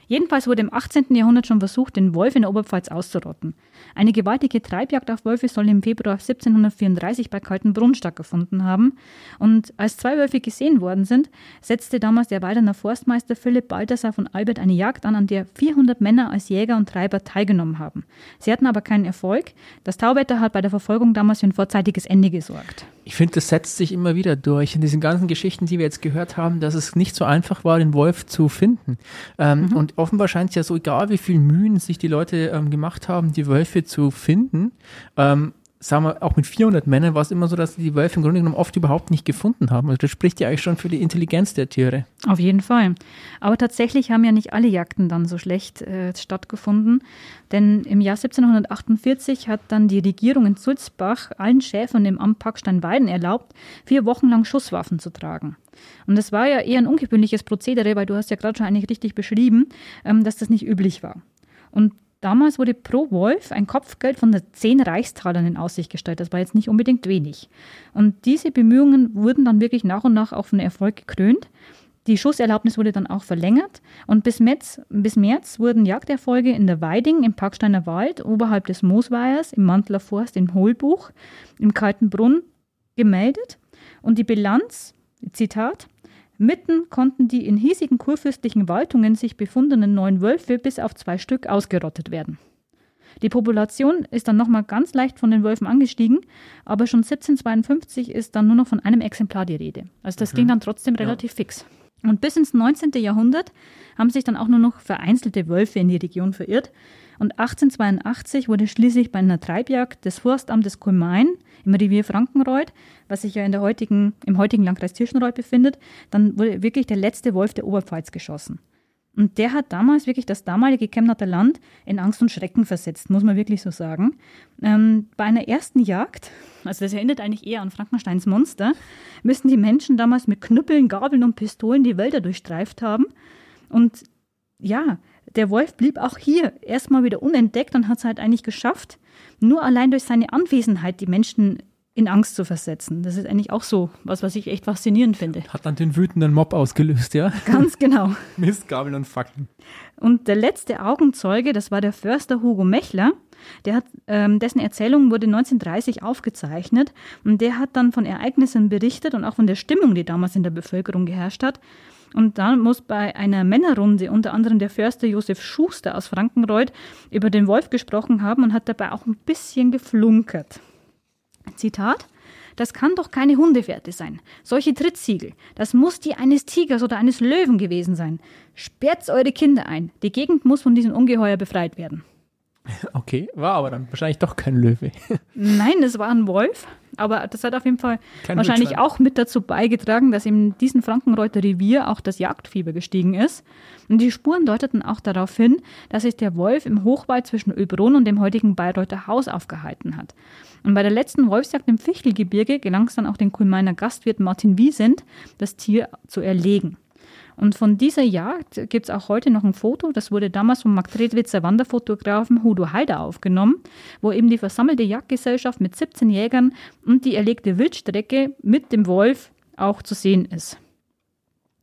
Jedenfalls wurde im 18. Jahrhundert schon versucht, den Wolf in der Oberpfalz auszurotten. Eine gewaltige Treibjagd auf Wölfe soll im Februar 1734 bei Kaltenbrunn stattgefunden haben. Und als zwei Wölfe gesehen worden sind, setzte damals der Weidener Forstmeister Philipp Balthasar von Albert eine Jagd an, an der 400 Männer als Jäger und Treiber teilgenommen haben. Sie hatten aber keinen Erfolg. Das Tauwetter hat bei der Verfolgung damals für ein vorzeitiges Ende gesorgt. Ich finde, das setzt sich immer wieder durch in diesen ganzen Geschichten, die wir jetzt gehört haben, dass es nicht so einfach war, den Wolf zu finden. Ähm, mhm. Und offenbar scheint es ja so, egal wie viel Mühen sich die Leute ähm, gemacht haben, die Wölfe zu finden, ähm, sagen wir, auch mit 400 Männern war es immer so, dass die Wölfe im Grunde genommen oft überhaupt nicht gefunden haben. Also das spricht ja eigentlich schon für die Intelligenz der Tiere. Auf jeden Fall. Aber tatsächlich haben ja nicht alle Jagden dann so schlecht äh, stattgefunden. Denn im Jahr 1748 hat dann die Regierung in Sulzbach allen Schäfern im Amt Packstein-Weiden erlaubt, vier Wochen lang Schusswaffen zu tragen. Und das war ja eher ein ungewöhnliches Prozedere, weil du hast ja gerade schon eigentlich richtig beschrieben, ähm, dass das nicht üblich war. Und Damals wurde pro Wolf ein Kopfgeld von 10 Reichstalern in Aussicht gestellt. Das war jetzt nicht unbedingt wenig. Und diese Bemühungen wurden dann wirklich nach und nach auch von Erfolg gekrönt. Die Schusserlaubnis wurde dann auch verlängert und bis März, bis März wurden Jagderfolge in der Weiding, im Parksteiner Wald, oberhalb des Moosweihers, im Mantler Forst, im Hohlbuch, im Kalten Brunn gemeldet. Und die Bilanz, Zitat, Mitten konnten die in hiesigen kurfürstlichen Waltungen sich befundenen neun Wölfe bis auf zwei Stück ausgerottet werden. Die Population ist dann nochmal ganz leicht von den Wölfen angestiegen, aber schon 1752 ist dann nur noch von einem Exemplar die Rede. Also das mhm. ging dann trotzdem relativ ja. fix. Und bis ins 19. Jahrhundert haben sich dann auch nur noch vereinzelte Wölfe in die Region verirrt. Und 1882 wurde schließlich bei einer Treibjagd des Forstamtes Kulmain im Revier Frankenreuth, was sich ja in der heutigen, im heutigen Landkreis Tirschenreuth befindet, dann wurde wirklich der letzte Wolf der Oberpfalz geschossen. Und der hat damals wirklich das damalige Chemnatter Land in Angst und Schrecken versetzt, muss man wirklich so sagen. Ähm, bei einer ersten Jagd, also das erinnert eigentlich eher an Frankensteins Monster, müssen die Menschen damals mit Knüppeln, Gabeln und Pistolen die Wälder durchstreift haben. Und ja, der Wolf blieb auch hier erstmal wieder unentdeckt und hat es halt eigentlich geschafft, nur allein durch seine Anwesenheit die Menschen in Angst zu versetzen. Das ist eigentlich auch so was, was ich echt faszinierend finde. Hat dann den wütenden Mob ausgelöst, ja? Ganz genau. Mistgabeln und Fackeln. Und der letzte Augenzeuge, das war der Förster Hugo Mechler. Der hat, ähm, dessen Erzählung wurde 1930 aufgezeichnet und der hat dann von Ereignissen berichtet und auch von der Stimmung, die damals in der Bevölkerung geherrscht hat. Und dann muss bei einer Männerrunde unter anderem der Förster Josef Schuster aus Frankenreuth über den Wolf gesprochen haben und hat dabei auch ein bisschen geflunkert. Zitat. Das kann doch keine Hundefährte sein. Solche Trittsiegel, das muss die eines Tigers oder eines Löwen gewesen sein. Sperrt eure Kinder ein. Die Gegend muss von diesem Ungeheuer befreit werden. Okay, war aber dann wahrscheinlich doch kein Löwe. Nein, es war ein Wolf. aber das hat auf jeden Fall Kein wahrscheinlich auch mit dazu beigetragen, dass in diesem Frankenreuther Revier auch das Jagdfieber gestiegen ist. Und die Spuren deuteten auch darauf hin, dass sich der Wolf im Hochwald zwischen Ölbrunn und dem heutigen Bayreuther Haus aufgehalten hat. Und bei der letzten Wolfsjagd im Fichtelgebirge gelang es dann auch dem Kulmeiner Gastwirt Martin Wiesent, das Tier zu erlegen. Und von dieser Jagd gibt es auch heute noch ein Foto, das wurde damals vom Marktredwitzer Wanderfotografen Hudo Heider aufgenommen, wo eben die versammelte Jagdgesellschaft mit 17 Jägern und die erlegte Wildstrecke mit dem Wolf auch zu sehen ist.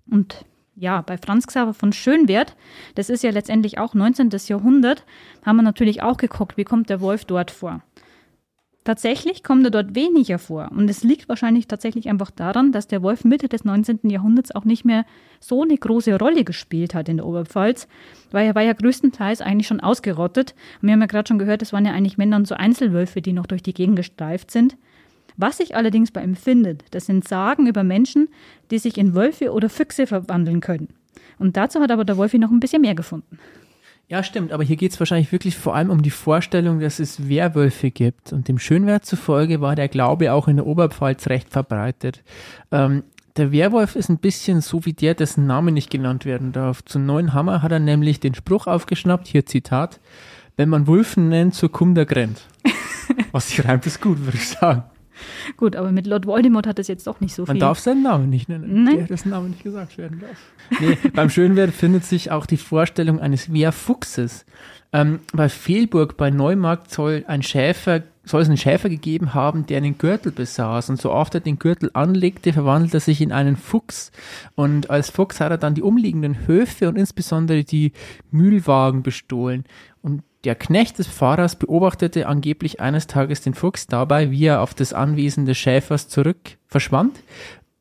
Und ja, bei Franz Xaver von Schönwert, das ist ja letztendlich auch 19. Jahrhundert, haben wir natürlich auch geguckt, wie kommt der Wolf dort vor. Tatsächlich kommt er dort weniger vor. Und es liegt wahrscheinlich tatsächlich einfach daran, dass der Wolf Mitte des 19. Jahrhunderts auch nicht mehr so eine große Rolle gespielt hat in der Oberpfalz, weil er war ja größtenteils eigentlich schon ausgerottet. Und wir haben ja gerade schon gehört, es waren ja eigentlich Männer und so Einzelwölfe, die noch durch die Gegend gestreift sind. Was sich allerdings bei ihm findet, das sind Sagen über Menschen, die sich in Wölfe oder Füchse verwandeln können. Und dazu hat aber der Wolfi noch ein bisschen mehr gefunden. Ja, stimmt, aber hier geht es wahrscheinlich wirklich vor allem um die Vorstellung, dass es Werwölfe gibt. Und dem Schönwert zufolge war der Glaube auch in der Oberpfalz recht verbreitet. Ähm, der Werwolf ist ein bisschen so wie der, dessen Name nicht genannt werden darf. Zu Neuen Hammer hat er nämlich den Spruch aufgeschnappt, hier Zitat, wenn man Wulfen nennt, so kommt er grennt. Was sich reimt, ist gut, würde ich sagen. Gut, aber mit Lord Voldemort hat es jetzt doch nicht so viel. Man darf seinen Namen nicht nennen. Nein. Der, dessen Name nicht gesagt werden darf. Nee, beim Schönwert findet sich auch die Vorstellung eines Wehrfuchses. Ähm, bei Fehlburg, bei Neumarkt soll ein Schäfer, soll es einen Schäfer gegeben haben, der einen Gürtel besaß. Und so oft er den Gürtel anlegte, verwandelte er sich in einen Fuchs. Und als Fuchs hat er dann die umliegenden Höfe und insbesondere die Mühlwagen bestohlen. Und der Knecht des Pfarrers beobachtete angeblich eines Tages den Fuchs dabei, wie er auf das Anwesen des Schäfers zurück verschwand.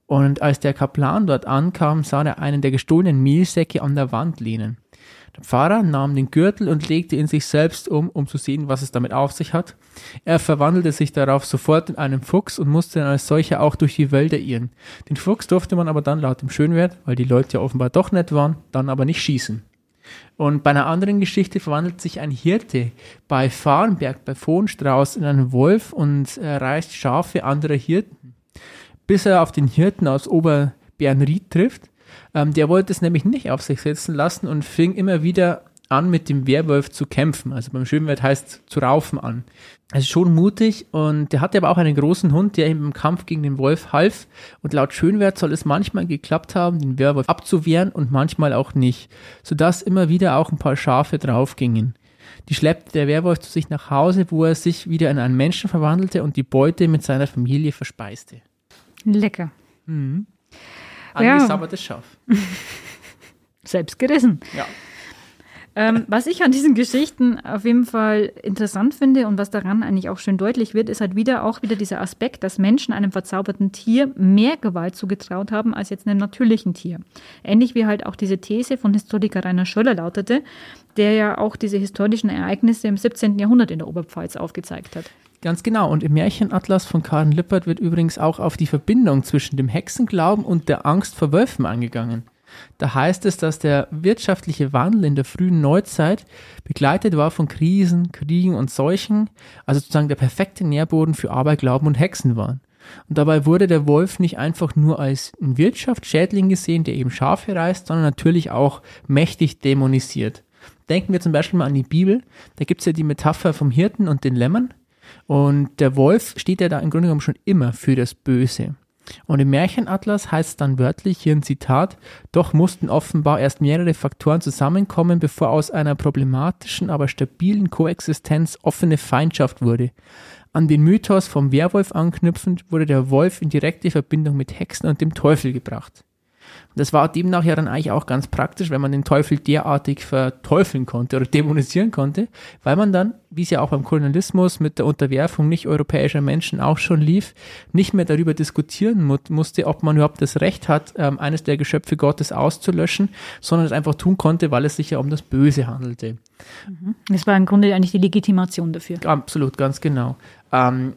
Und als der Kaplan dort ankam, sah er einen der gestohlenen Mehlsäcke an der Wand lehnen. Der Pfarrer nahm den Gürtel und legte ihn sich selbst um, um zu sehen, was es damit auf sich hat. Er verwandelte sich darauf sofort in einen Fuchs und musste dann als solcher auch durch die Wälder irren. Den Fuchs durfte man aber dann laut dem Schönwert, weil die Leute ja offenbar doch nett waren, dann aber nicht schießen. Und bei einer anderen Geschichte verwandelt sich ein Hirte bei Fahrenberg, bei Fohnstrauß in einen Wolf und äh, reißt Schafe anderer Hirten, bis er auf den Hirten aus Oberbernried trifft. Ähm, der wollte es nämlich nicht auf sich setzen lassen und fing immer wieder an, mit dem Werwolf zu kämpfen. Also beim Schönwert heißt zu raufen an. Also schon mutig und der hatte aber auch einen großen Hund, der ihm im Kampf gegen den Wolf half. Und laut Schönwert soll es manchmal geklappt haben, den Werwolf abzuwehren und manchmal auch nicht, sodass immer wieder auch ein paar Schafe draufgingen. Die schleppte der Werwolf zu sich nach Hause, wo er sich wieder in einen Menschen verwandelte und die Beute mit seiner Familie verspeiste. Lecker. Mhm. Angesabbertes ja. Schaf. Selbst gerissen. Ja. Ähm, was ich an diesen Geschichten auf jeden Fall interessant finde und was daran eigentlich auch schön deutlich wird, ist halt wieder auch wieder dieser Aspekt, dass Menschen einem verzauberten Tier mehr Gewalt zugetraut haben als jetzt einem natürlichen Tier. Ähnlich wie halt auch diese These von Historiker Rainer Schöller lautete, der ja auch diese historischen Ereignisse im 17. Jahrhundert in der Oberpfalz aufgezeigt hat. Ganz genau. Und im Märchenatlas von Karen Lippert wird übrigens auch auf die Verbindung zwischen dem Hexenglauben und der Angst vor Wölfen eingegangen. Da heißt es, dass der wirtschaftliche Wandel in der frühen Neuzeit begleitet war von Krisen, Kriegen und Seuchen, also sozusagen der perfekte Nährboden für Aberglauben und Hexen waren. Und dabei wurde der Wolf nicht einfach nur als ein Wirtschaftsschädling gesehen, der eben Schafe reißt, sondern natürlich auch mächtig dämonisiert. Denken wir zum Beispiel mal an die Bibel. Da gibt es ja die Metapher vom Hirten und den Lämmern. Und der Wolf steht ja da im Grunde genommen schon immer für das Böse. Und im Märchenatlas heißt es dann wörtlich, hier ein Zitat, doch mussten offenbar erst mehrere Faktoren zusammenkommen, bevor aus einer problematischen, aber stabilen Koexistenz offene Feindschaft wurde. An den Mythos vom Werwolf anknüpfend wurde der Wolf in direkte Verbindung mit Hexen und dem Teufel gebracht. Das war demnach ja dann eigentlich auch ganz praktisch, wenn man den Teufel derartig verteufeln konnte oder dämonisieren konnte, weil man dann, wie es ja auch beim Kolonialismus mit der Unterwerfung nicht europäischer Menschen auch schon lief, nicht mehr darüber diskutieren mu musste, ob man überhaupt das Recht hat, ähm, eines der Geschöpfe Gottes auszulöschen, sondern es einfach tun konnte, weil es sich ja um das Böse handelte. Das war im Grunde eigentlich die Legitimation dafür. Absolut, ganz genau. Ähm,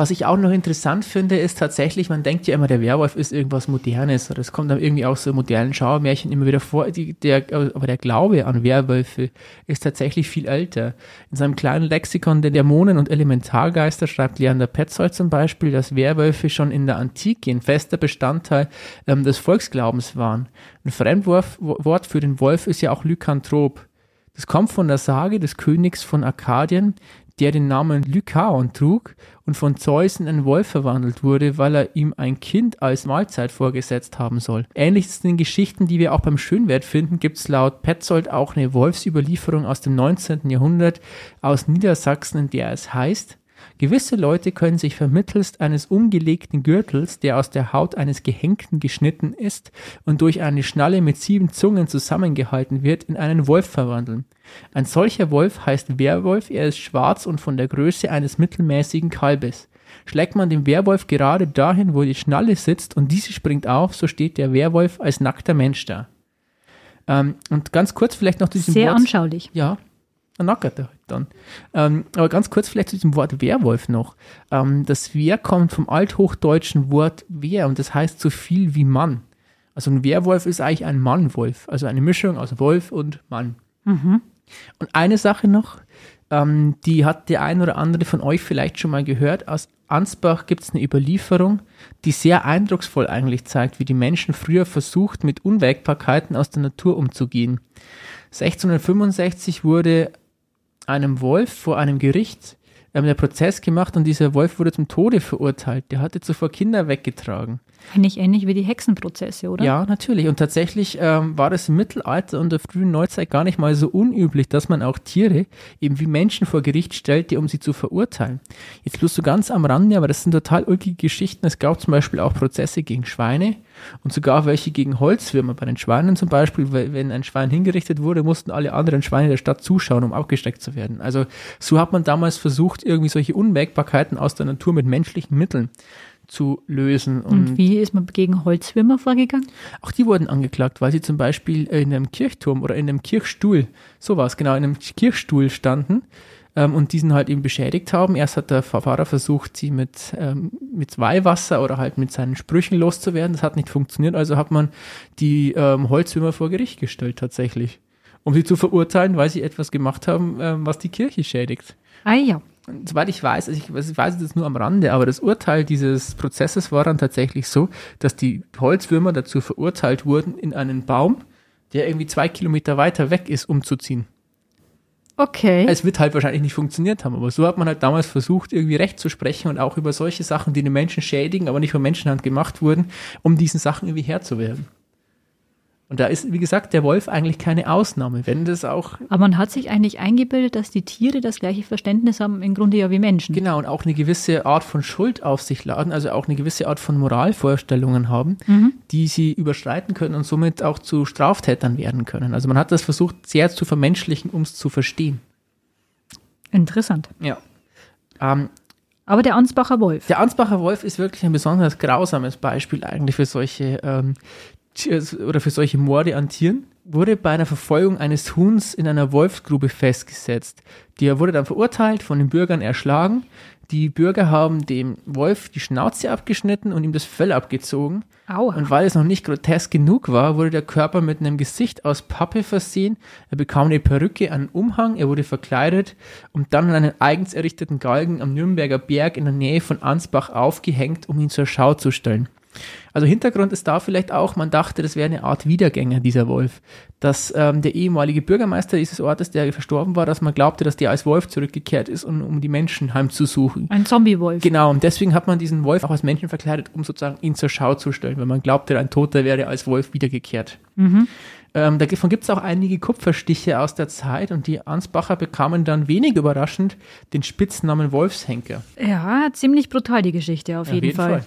Was ich auch noch interessant finde, ist tatsächlich, man denkt ja immer, der Werwolf ist irgendwas Modernes oder es kommt dann irgendwie auch so modernen Schauermärchen immer wieder vor. Die, der, aber der Glaube an Werwölfe ist tatsächlich viel älter. In seinem kleinen Lexikon der Dämonen und Elementargeister schreibt Leander Petzold zum Beispiel, dass Werwölfe schon in der Antike ein fester Bestandteil ähm, des Volksglaubens waren. Ein Fremdwort für den Wolf ist ja auch Lykanthrop. Das kommt von der Sage des Königs von Arkadien, der den Namen Lykaon trug und von Zeus in einen Wolf verwandelt wurde, weil er ihm ein Kind als Mahlzeit vorgesetzt haben soll. Ähnliches in den Geschichten, die wir auch beim Schönwert finden, gibt es laut Petzold auch eine Wolfsüberlieferung aus dem 19. Jahrhundert aus Niedersachsen, in der es heißt, Gewisse Leute können sich vermittelst eines umgelegten Gürtels, der aus der Haut eines Gehängten geschnitten ist und durch eine Schnalle mit sieben Zungen zusammengehalten wird, in einen Wolf verwandeln. Ein solcher Wolf heißt Werwolf, er ist schwarz und von der Größe eines mittelmäßigen Kalbes. Schlägt man den Werwolf gerade dahin, wo die Schnalle sitzt und diese springt auf, so steht der Werwolf als nackter Mensch da. Ähm, und ganz kurz vielleicht noch zu diesem Sehr Wort. anschaulich. Ja, dann nackert er halt dann. Ähm, aber ganz kurz vielleicht zu diesem Wort Werwolf noch. Ähm, das Wer kommt vom althochdeutschen Wort Wer und das heißt so viel wie Mann. Also ein Werwolf ist eigentlich ein Mannwolf, also eine Mischung aus Wolf und Mann. Mhm. Und eine Sache noch, ähm, die hat der ein oder andere von euch vielleicht schon mal gehört. Aus Ansbach gibt es eine Überlieferung, die sehr eindrucksvoll eigentlich zeigt, wie die Menschen früher versucht, mit Unwägbarkeiten aus der Natur umzugehen. 1665 wurde einem Wolf vor einem Gericht ähm, der Prozess gemacht und dieser Wolf wurde zum Tode verurteilt. Der hatte zuvor Kinder weggetragen. Eigentlich ähnlich wie die Hexenprozesse, oder? Ja, natürlich. Und tatsächlich ähm, war es im Mittelalter und der frühen Neuzeit gar nicht mal so unüblich, dass man auch Tiere eben wie Menschen vor Gericht stellte, um sie zu verurteilen. Jetzt bloß so ganz am Rande, aber das sind total ulkige Geschichten. Es gab zum Beispiel auch Prozesse gegen Schweine und sogar welche gegen Holzwürmer. Bei den Schweinen zum Beispiel, wenn ein Schwein hingerichtet wurde, mussten alle anderen Schweine der Stadt zuschauen, um aufgesteckt zu werden. Also so hat man damals versucht, irgendwie solche Unwägbarkeiten aus der Natur mit menschlichen Mitteln zu lösen. Und, und, wie ist man gegen Holzwürmer vorgegangen? Auch die wurden angeklagt, weil sie zum Beispiel in einem Kirchturm oder in einem Kirchstuhl, sowas, genau, in einem Kirchstuhl standen ähm, und diesen halt eben beschädigt haben. Erst hat der Fahrer versucht, sie mit, ähm, mit Weihwasser oder halt mit seinen Sprüchen loszuwerden. Das hat nicht funktioniert, also hat man die ähm, Holzwürmer vor Gericht gestellt tatsächlich, um sie zu verurteilen, weil sie etwas gemacht haben, ähm, was die Kirche schädigt. Ah ja soweit ich weiß, also ich, ich weiß es nur am Rande, aber das Urteil dieses Prozesses war dann tatsächlich so, dass die Holzwürmer dazu verurteilt wurden, in einen Baum, der irgendwie zwei Kilometer weiter weg ist, umzuziehen. Okay. Es wird halt wahrscheinlich nicht funktioniert haben, aber so hat man halt damals versucht, irgendwie Recht zu sprechen und auch über solche Sachen, die den Menschen schädigen, aber nicht von Menschenhand gemacht wurden, um diesen Sachen irgendwie Herr zu werden. Und da ist, wie gesagt, der Wolf eigentlich keine Ausnahme, wenn das auch. Aber man hat sich eigentlich eingebildet, dass die Tiere das gleiche Verständnis haben, im Grunde ja wie Menschen. Genau, und auch eine gewisse Art von Schuld auf sich laden, also auch eine gewisse Art von Moralvorstellungen haben, mhm. die sie überschreiten können und somit auch zu Straftätern werden können. Also man hat das versucht, sehr zu vermenschlichen, um es zu verstehen. Interessant. Ja. Ähm, aber der Ansbacher Wolf. Der Ansbacher Wolf ist wirklich ein besonders grausames Beispiel eigentlich für solche ähm, oder für solche Morde an Tieren, wurde bei einer Verfolgung eines Huhns in einer Wolfsgrube festgesetzt. Der wurde dann verurteilt, von den Bürgern erschlagen. Die Bürger haben dem Wolf die Schnauze abgeschnitten und ihm das Fell abgezogen. Aua. Und weil es noch nicht grotesk genug war, wurde der Körper mit einem Gesicht aus Pappe versehen. Er bekam eine Perücke, einen Umhang, er wurde verkleidet und dann an einen eigens errichteten Galgen am Nürnberger Berg in der Nähe von Ansbach aufgehängt, um ihn zur Schau zu stellen. Also Hintergrund ist da vielleicht auch, man dachte, das wäre eine Art Wiedergänger, dieser Wolf. Dass ähm, der ehemalige Bürgermeister dieses Ortes, der verstorben war, dass man glaubte, dass der als Wolf zurückgekehrt ist, um, um die Menschen heimzusuchen. Ein Zombie-Wolf. Genau, und deswegen hat man diesen Wolf auch als Menschen verkleidet, um sozusagen ihn zur Schau zu stellen, weil man glaubte, ein Toter wäre als Wolf wiedergekehrt. Mhm. Ähm, davon gibt es auch einige Kupferstiche aus der Zeit und die Ansbacher bekamen dann wenig überraschend den Spitznamen Wolfshenker. Ja, ziemlich brutal die Geschichte auf, ja, jeden, jeden, Fall. Fall.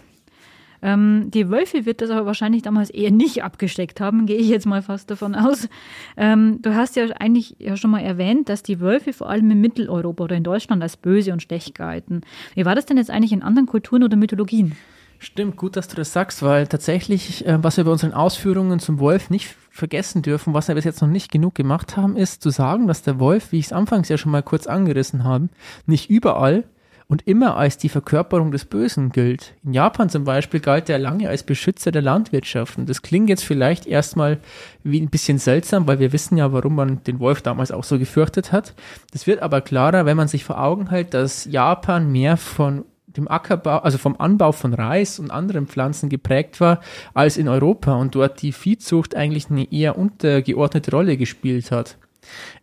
Ähm, die Wölfe wird das aber wahrscheinlich damals eher nicht abgesteckt haben, gehe ich jetzt mal fast davon aus. Ähm, du hast ja eigentlich ja schon mal erwähnt, dass die Wölfe vor allem in Mitteleuropa oder in Deutschland als böse und schlecht galten. Wie war das denn jetzt eigentlich in anderen Kulturen oder Mythologien? Stimmt, gut, dass du das sagst, weil tatsächlich, äh, was wir bei unseren Ausführungen zum Wolf nicht vergessen dürfen, was wir bis jetzt noch nicht genug gemacht haben, ist zu sagen, dass der Wolf, wie ich es anfangs ja schon mal kurz angerissen habe, nicht überall und immer als die Verkörperung des Bösen gilt. In Japan zum Beispiel galt er lange als Beschützer der Landwirtschaft. Und das klingt jetzt vielleicht erstmal wie ein bisschen seltsam, weil wir wissen ja, warum man den Wolf damals auch so gefürchtet hat. Das wird aber klarer, wenn man sich vor Augen hält, dass Japan mehr von dem Ackerbau, also vom Anbau von Reis und anderen Pflanzen geprägt war als in Europa und dort die Viehzucht eigentlich eine eher untergeordnete Rolle gespielt hat.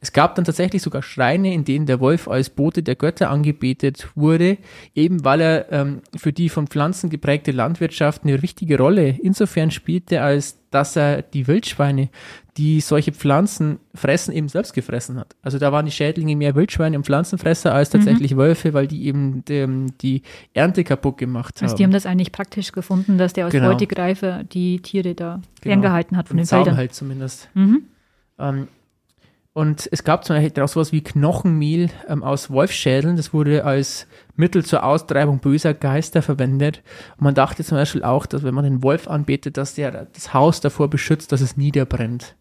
Es gab dann tatsächlich sogar Schreine, in denen der Wolf als Bote der Götter angebetet wurde, eben weil er ähm, für die von Pflanzen geprägte Landwirtschaft eine wichtige Rolle insofern spielte, als dass er die Wildschweine, die solche Pflanzen fressen, eben selbst gefressen hat. Also da waren die Schädlinge mehr Wildschweine und Pflanzenfresser als mhm. tatsächlich mhm. Wölfe, weil die eben die, die Ernte kaputt gemacht haben. Also die haben das eigentlich praktisch gefunden, dass der aus genau. Die Tiere da genau. ferngehalten hat von den Feldern. halt zumindest. Mhm. Ähm, und es gab zum Beispiel auch sowas wie Knochenmehl ähm, aus Wolfsschädeln. Das wurde als Mittel zur Austreibung böser Geister verwendet. Und man dachte zum Beispiel auch, dass wenn man den Wolf anbetet, dass der das Haus davor beschützt, dass es niederbrennt.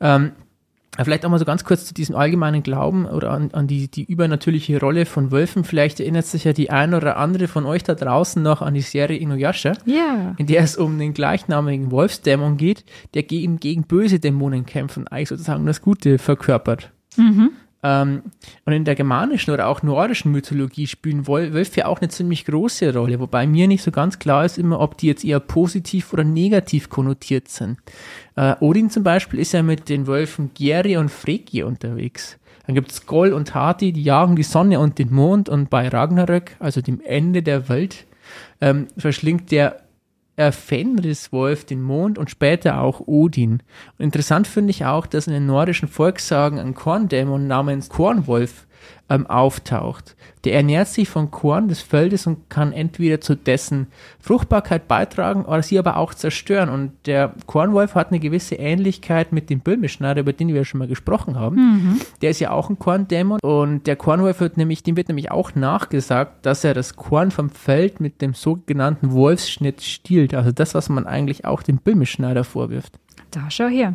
Ähm, Vielleicht auch mal so ganz kurz zu diesem allgemeinen Glauben oder an, an die, die übernatürliche Rolle von Wölfen. Vielleicht erinnert sich ja die eine oder andere von euch da draußen noch an die Serie Inuyasha, ja. in der es um den gleichnamigen Wolfsdämon geht, der gegen, gegen böse Dämonen kämpft und eigentlich sozusagen das Gute verkörpert. Mhm. Ähm, und in der germanischen oder auch nordischen Mythologie spielen Wölfe auch eine ziemlich große Rolle, wobei mir nicht so ganz klar ist immer, ob die jetzt eher positiv oder negativ konnotiert sind. Äh, Odin zum Beispiel ist ja mit den Wölfen Geri und Freki unterwegs. Dann gibt es Goll und Hati, die jagen die Sonne und den Mond und bei Ragnarök, also dem Ende der Welt, ähm, verschlingt der er Fenriswolf den Mond und später auch Odin. Und interessant finde ich auch, dass in den nordischen Volkssagen ein Korndämon namens Kornwolf ähm, auftaucht. Der ernährt sich von Korn des Feldes und kann entweder zu dessen Fruchtbarkeit beitragen oder sie aber auch zerstören. Und der Kornwolf hat eine gewisse Ähnlichkeit mit dem Böhmischneider, über den wir ja schon mal gesprochen haben. Mhm. Der ist ja auch ein Korndämon und der Kornwolf wird nämlich, dem wird nämlich auch nachgesagt, dass er das Korn vom Feld mit dem sogenannten Wolfsschnitt stiehlt. Also das, was man eigentlich auch dem Böhmischneider vorwirft. Da schau her.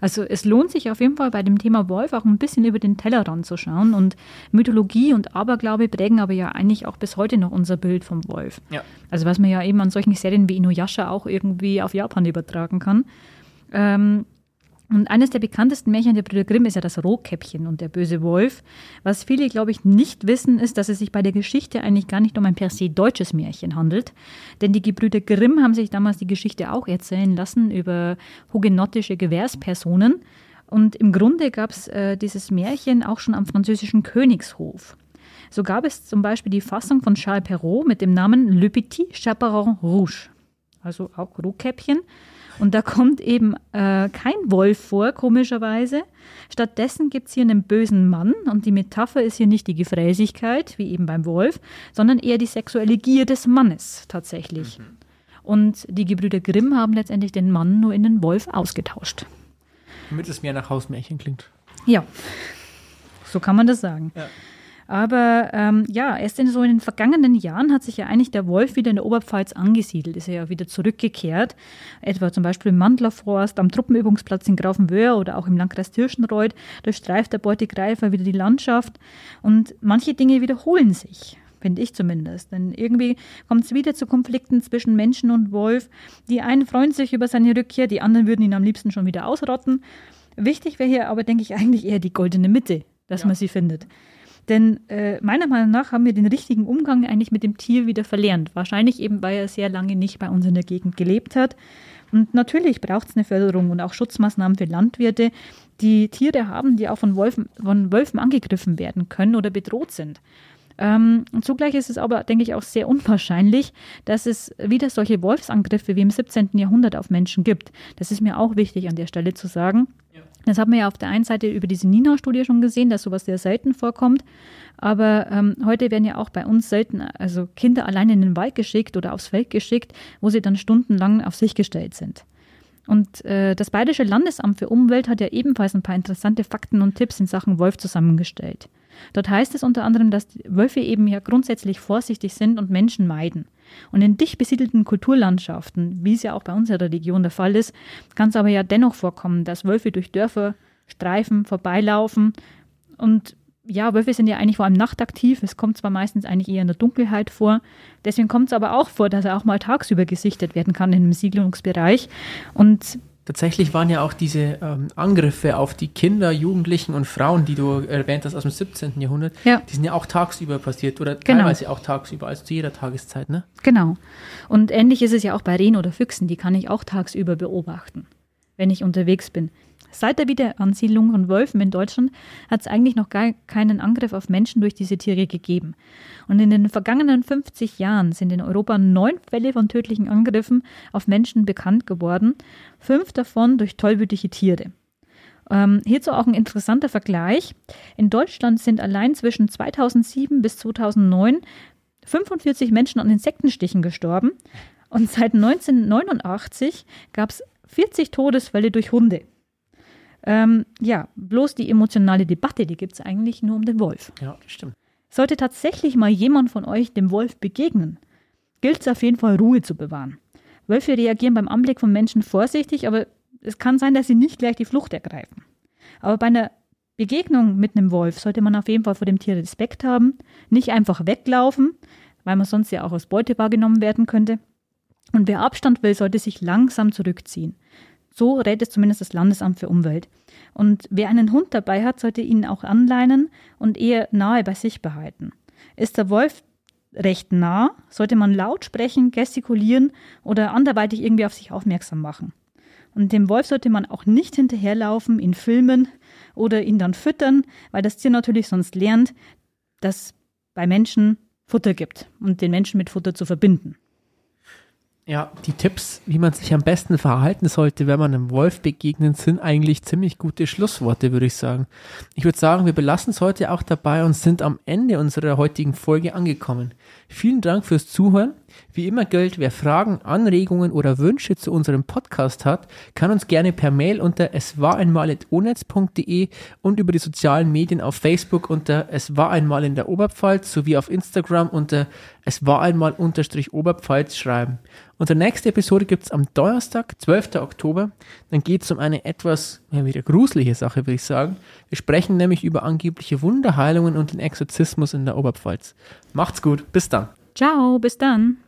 Also es lohnt sich auf jeden Fall bei dem Thema Wolf auch ein bisschen über den Tellerrand zu schauen. Und Mythologie und Aberglaube prägen aber ja eigentlich auch bis heute noch unser Bild vom Wolf. Ja. Also was man ja eben an solchen Serien wie Inuyasha auch irgendwie auf Japan übertragen kann. Ähm, und eines der bekanntesten Märchen der Brüder Grimm ist ja das Rotkäppchen und der böse Wolf. Was viele, glaube ich, nicht wissen, ist, dass es sich bei der Geschichte eigentlich gar nicht um ein per se deutsches Märchen handelt. Denn die Gebrüder Grimm haben sich damals die Geschichte auch erzählen lassen über hugenottische Gewährspersonen. Und im Grunde gab es äh, dieses Märchen auch schon am französischen Königshof. So gab es zum Beispiel die Fassung von Charles Perrault mit dem Namen Le Petit Chaperon Rouge, also auch Rotkäppchen. Und da kommt eben äh, kein Wolf vor, komischerweise. Stattdessen gibt es hier einen bösen Mann und die Metapher ist hier nicht die Gefräßigkeit, wie eben beim Wolf, sondern eher die sexuelle Gier des Mannes tatsächlich. Mhm. Und die Gebrüder Grimm haben letztendlich den Mann nur in den Wolf ausgetauscht. Damit es mehr nach Hausmärchen klingt. Ja, so kann man das sagen. Ja. Aber ähm, ja, erst in so in den vergangenen Jahren hat sich ja eigentlich der Wolf wieder in der Oberpfalz angesiedelt, ist er ja wieder zurückgekehrt. Etwa zum Beispiel im Mandlerforst, am Truppenübungsplatz in Grafenwöhr oder auch im Landkreis Tirschenreuth. durchstreift der Beutegreifer wieder die Landschaft und manche Dinge wiederholen sich finde ich zumindest. Denn irgendwie kommt es wieder zu Konflikten zwischen Menschen und Wolf. Die einen freuen sich über seine Rückkehr, die anderen würden ihn am liebsten schon wieder ausrotten. Wichtig wäre hier aber, denke ich, eigentlich eher die goldene Mitte, dass ja. man sie findet. Denn äh, meiner Meinung nach haben wir den richtigen Umgang eigentlich mit dem Tier wieder verlernt. Wahrscheinlich eben, weil er sehr lange nicht bei uns in der Gegend gelebt hat. Und natürlich braucht es eine Förderung und auch Schutzmaßnahmen für Landwirte, die Tiere haben, die auch von Wölfen, von Wölfen angegriffen werden können oder bedroht sind. Ähm, zugleich ist es aber, denke ich, auch sehr unwahrscheinlich, dass es wieder solche Wolfsangriffe wie im 17. Jahrhundert auf Menschen gibt. Das ist mir auch wichtig an der Stelle zu sagen. Das haben wir ja auf der einen Seite über diese Nina-Studie schon gesehen, dass sowas sehr selten vorkommt. Aber ähm, heute werden ja auch bei uns selten, also Kinder allein in den Wald geschickt oder aufs Feld geschickt, wo sie dann stundenlang auf sich gestellt sind. Und äh, das Bayerische Landesamt für Umwelt hat ja ebenfalls ein paar interessante Fakten und Tipps in Sachen Wolf zusammengestellt. Dort heißt es unter anderem, dass Wölfe eben ja grundsätzlich vorsichtig sind und Menschen meiden. Und in dicht besiedelten Kulturlandschaften, wie es ja auch bei unserer Region der Fall ist, kann es aber ja dennoch vorkommen, dass Wölfe durch Dörfer streifen, vorbeilaufen und ja, Wölfe sind ja eigentlich vor allem nachtaktiv. Es kommt zwar meistens eigentlich eher in der Dunkelheit vor. Deswegen kommt es aber auch vor, dass er auch mal tagsüber gesichtet werden kann in einem Siedlungsbereich. Und Tatsächlich waren ja auch diese ähm, Angriffe auf die Kinder, Jugendlichen und Frauen, die du erwähnt hast aus dem 17. Jahrhundert, ja. die sind ja auch tagsüber passiert oder genau. teilweise auch tagsüber, also zu jeder Tageszeit, ne? Genau. Und ähnlich ist es ja auch bei Rehen oder Füchsen, die kann ich auch tagsüber beobachten, wenn ich unterwegs bin. Seit der Wiederansiedlung von Wölfen in Deutschland hat es eigentlich noch gar keinen Angriff auf Menschen durch diese Tiere gegeben. Und in den vergangenen 50 Jahren sind in Europa neun Fälle von tödlichen Angriffen auf Menschen bekannt geworden, fünf davon durch tollwütige Tiere. Ähm, hierzu auch ein interessanter Vergleich. In Deutschland sind allein zwischen 2007 bis 2009 45 Menschen an Insektenstichen gestorben und seit 1989 gab es 40 Todesfälle durch Hunde. Ähm, ja, bloß die emotionale Debatte, die gibt es eigentlich nur um den Wolf. Ja, stimmt. Sollte tatsächlich mal jemand von euch dem Wolf begegnen, gilt es auf jeden Fall, Ruhe zu bewahren. Wölfe reagieren beim Anblick von Menschen vorsichtig, aber es kann sein, dass sie nicht gleich die Flucht ergreifen. Aber bei einer Begegnung mit einem Wolf sollte man auf jeden Fall vor dem Tier Respekt haben, nicht einfach weglaufen, weil man sonst ja auch als Beute wahrgenommen werden könnte. Und wer Abstand will, sollte sich langsam zurückziehen. So rät es zumindest das Landesamt für Umwelt. Und wer einen Hund dabei hat, sollte ihn auch anleinen und eher nahe bei sich behalten. Ist der Wolf recht nah, sollte man laut sprechen, gestikulieren oder anderweitig irgendwie auf sich aufmerksam machen. Und dem Wolf sollte man auch nicht hinterherlaufen, ihn filmen oder ihn dann füttern, weil das Tier natürlich sonst lernt, dass bei Menschen Futter gibt und den Menschen mit Futter zu verbinden. Ja, die Tipps, wie man sich am besten verhalten sollte, wenn man einem Wolf begegnet, sind eigentlich ziemlich gute Schlussworte, würde ich sagen. Ich würde sagen, wir belassen es heute auch dabei und sind am Ende unserer heutigen Folge angekommen. Vielen Dank fürs Zuhören. Wie immer gilt, wer Fragen, Anregungen oder Wünsche zu unserem Podcast hat, kann uns gerne per Mail unter es war einmal onetz.de und über die sozialen Medien auf Facebook unter es war einmal in der Oberpfalz sowie auf Instagram unter es war einmal unterstrich Oberpfalz schreiben. Unsere nächste Episode gibt es am Donnerstag, 12. Oktober. Dann geht es um eine etwas ja, wieder gruselige Sache, würde ich sagen. Wir sprechen nämlich über angebliche Wunderheilungen und den Exorzismus in der Oberpfalz. Macht's gut, bis dann. Ciao, bis dann.